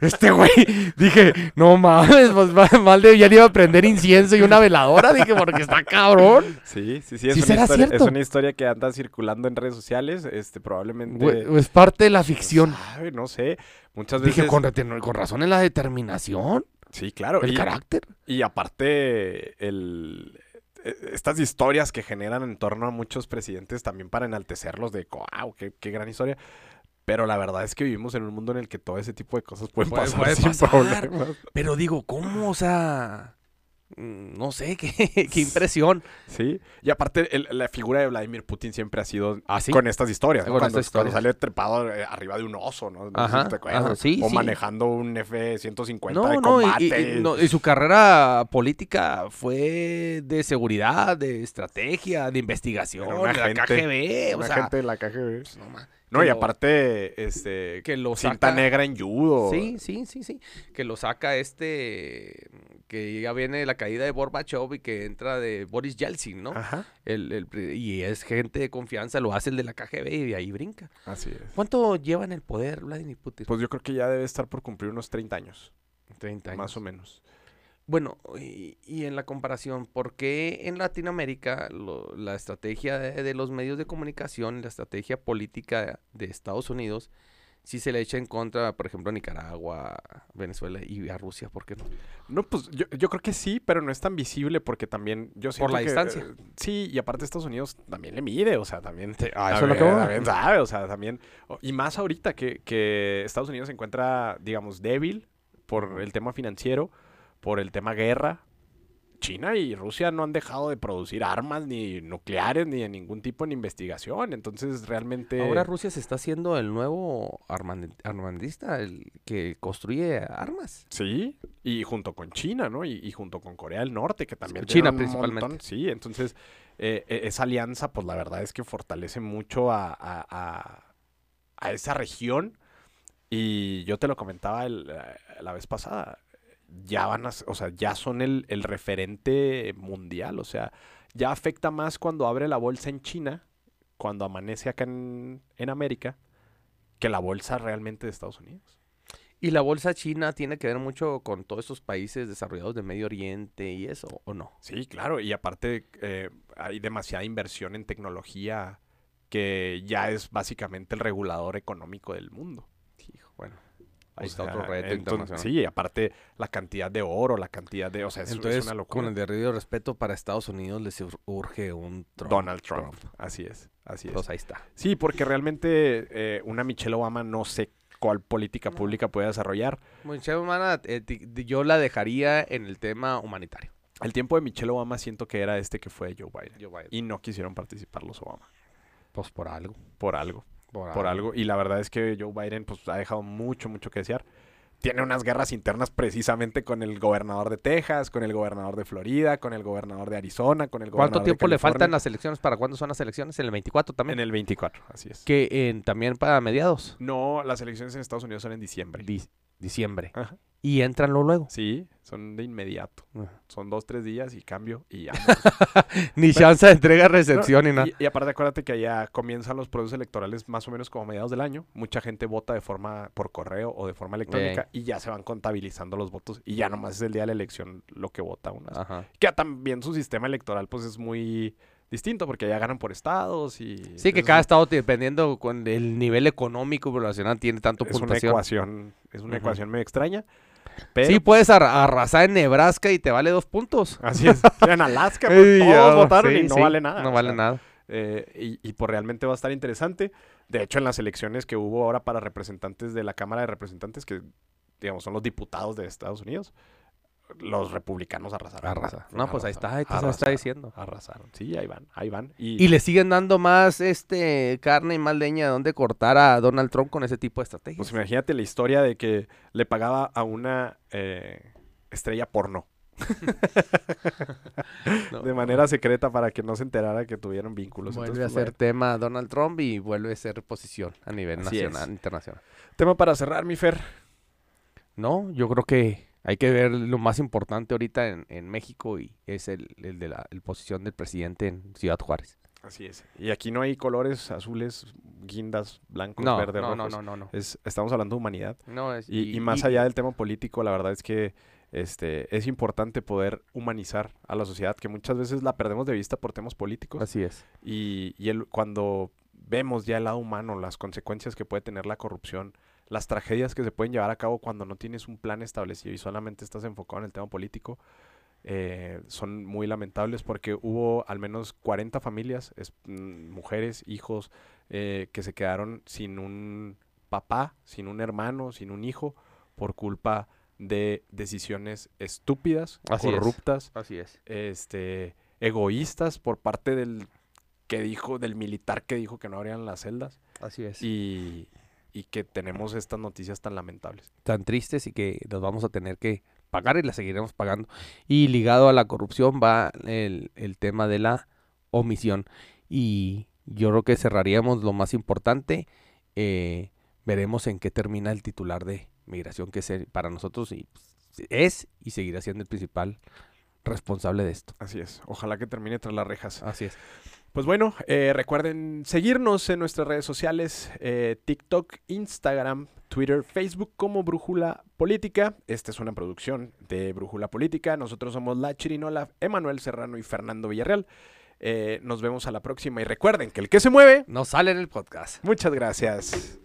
este güey, dije, no mames, pues ma- mal de ya le iba a prender incienso y una veladora, dije, porque está cabrón. Sí, sí, sí. Es, ¿Sí una será historia, es cierto? una historia que anda circulando en redes sociales. Este, probablemente... Güey, Es parte de la ficción. sabe, no sé. Muchas veces... Dije, con, razón en la determinación, Sí, claro. el y, carácter. y aparte, el... e- Estas historias que generan en torno a muchos presidentes también para enaltecerlos de, wow, qué, qué gran historia. Pero la verdad es que vivimos en un mundo en el que todo ese tipo de cosas pueden Puede- pasar puede sin pasar. problemas. Pero digo, ¿cómo? O sea, mm, no sé, qué, qué impresión. Sí, y aparte el- la figura de Vladimir Putin siempre ha sido ¿Ah, sí? con estas historias, ¿no? Con cuando, estas cuando historias. sale trepado eh, arriba de un oso, ¿no? No sé Ajá, si ajá, sí, o sí. manejando un F-150 No, de combate. y- y no, y su carrera política fue de seguridad, de estrategia, de investigación, de la KGB, o Una sea, gente de la KGB. pues, no ma- No, y lo- aparte, este, que lo cinta saca- negra en judo. Sí, sí, sí, sí. Que lo saca este, que ya viene la caída de Gorbachev y que entra de Boris Yeltsin, ¿no? Ajá, El, el y es gente de confianza, lo hace el de la KGB y de ahí brinca. así es. ¿Cuánto lleva en el poder Vladimir Putin? Pues yo creo que ya debe estar por cumplir unos 30 años, 30 años. más o menos. Bueno, y, y en la comparación, ¿por qué en Latinoamérica lo- la estrategia de, de los medios de comunicación, la estrategia política de Estados Unidos, sí se le echa en contra, por ejemplo, a Nicaragua, Venezuela y a Rusia? ¿Por qué no? No, pues yo, yo creo que sí, pero no es tan visible porque también yo siento la que, distancia. eh, sí, y aparte Estados Unidos también le mide, o sea, también... Ah, también, también sabe, o sea, también... Y más ahorita que, que Estados Unidos se encuentra, digamos, débil por el tema financiero, por el tema guerra. China y Rusia no han dejado de producir armas ni nucleares ni de ningún tipo en investigación. Entonces, realmente... Ahora Rusia se está haciendo el nuevo armand- armandista, el que construye armas. Sí, y junto con China, ¿no? Y, y junto con Corea del Norte, que también China un principalmente. montón. Sí, entonces eh, eh, esa alianza, pues la verdad es que fortalece mucho a, a- a- a esa región. Y yo te lo comentaba el- eh, la vez pasada. Ya van a, o sea, ya son el, el referente mundial. O sea, ya afecta más cuando abre la bolsa en China, cuando amanece acá en, en América, que la bolsa realmente de Estados Unidos. Y la bolsa china tiene que ver mucho con todos esos países desarrollados de Medio Oriente y eso, ¿o no? Sí, claro, y aparte eh, hay demasiada inversión en tecnología que ya es básicamente el regulador económico del mundo. Ahí O está otro reto entonces- internacional. Sí, aparte la cantidad de oro, la cantidad de... O sea, es, es Entonces, una locura. con el debido respeto para Estados Unidos, les ur- urge un Trump. Donald Trump. Así es, así es. Entonces ahí está. Sí, porque realmente eh, una Michelle Obama no sé cuál política pública puede desarrollar. Michelle Obama, eh, yo la dejaría en el tema humanitario. El tiempo de Michelle Obama siento que era este que fue Joe Biden. Y Y no quisieron participar los Obama. pues por algo. Por algo. Por algo. Y la verdad es que Joe Biden pues, ha dejado mucho, mucho que desear. Tiene unas guerras internas precisamente con el gobernador de Texas, con el gobernador de Florida, con el gobernador de Arizona, con el gobernador ¿Cuánto de tiempo le faltan las elecciones? ¿Para cuándo son las elecciones? ¿En el 24 también? En el 24, así es. Que en- también para mediados. No, las elecciones en Estados Unidos son en diciembre. Di- diciembre. Ajá. Y entran luego. Sí, son de inmediato. Son dos, tres días y cambio y ya. Ni chance de entrega, recepción ni nada. y, y aparte acuérdate que allá comienzan los procesos electorales más o menos como a mediados del año. Mucha gente vota de forma por correo o de forma electrónica y ya se van contabilizando los votos y ya nomás es el día de la elección lo que vota. Ajá. Que también su sistema electoral pues es muy distinto porque allá ganan por estados y... Sí, que cada estado, dependiendo con el nivel económico poblacional, tiene tanto es una puntuación. ecuación, es una ecuación medio extraña. Pero, Sí, puedes arra- arrasar en Nebraska y te vale dos puntos. Así es. En Alaska pues, todos votaron y no sí, vale nada. No o vale sea, nada. Eh, y, y pues realmente va a estar interesante. De hecho, en las elecciones que hubo ahora para representantes de la Cámara de Representantes, que digamos son los diputados de Estados Unidos, los republicanos arrasaron. Arrasa. No, pues ahí está, ahí te está Arrasaron, diciendo. Arrasaron. Sí, ahí van, ahí van. Y, Y le siguen dando más este carne y más leña de donde cortar a Donald Trump con ese tipo de estrategias. pues imagínate la historia de que le pagaba a una eh, estrella porno No. de manera secreta para que no se enterara que tuvieron vínculos. Vuelve Entonces, a pues, ser tema Donald Trump y vuelve a ser posición a nivel Así nacional, es. internacional. bueno. Tema para cerrar, mi Fer. No, yo creo que hay que ver lo más importante ahorita en, en México y es el, el de la el posición del presidente en Ciudad Juárez. Así es. Y aquí no hay colores azules, guindas, blancos, No, verdes, no, no, rojos. no, no, no. Es, estamos hablando de humanidad. No, es- Y, y más allá del tema político, la verdad es que este, es importante poder humanizar a la sociedad, que muchas veces la perdemos de vista por temas políticos. Así es. Y, y el- cuando vemos ya el lado humano, las consecuencias que puede tener la corrupción, las tragedias que se pueden llevar a cabo cuando no tienes un plan establecido y solamente estás enfocado en el tema político, eh, son muy lamentables porque hubo al menos 40 familias, es- mm, mujeres, hijos, eh, que se quedaron sin un papá, sin un hermano, sin un hijo, por culpa de decisiones estúpidas, Así es. corruptas, Así es. este, egoístas por parte del que dijo, del militar que dijo que no abrían las celdas Así es. y, y que tenemos estas noticias tan lamentables. tan tristes y que los vamos a tener que pagar y las seguiremos pagando. Y ligado a la corrupción va el, el tema de la omisión. Y yo creo que cerraríamos lo más importante. eh, veremos en qué termina el titular de migración, que es el- para nosotros y es y seguirá siendo el principal responsable de esto. Así es, ojalá que termine tras las rejas. Así es. Pues bueno, eh, recuerden seguirnos en nuestras redes sociales, eh, TikTok, Instagram, Twitter, Facebook como Brújula Política. Esta es una producción de Brújula Política. Nosotros somos La Chirinola, Emanuel Serrano y Fernando Villarreal. Eh, nos vemos a la próxima y recuerden que el que se mueve, No sale en el podcast. muchas gracias.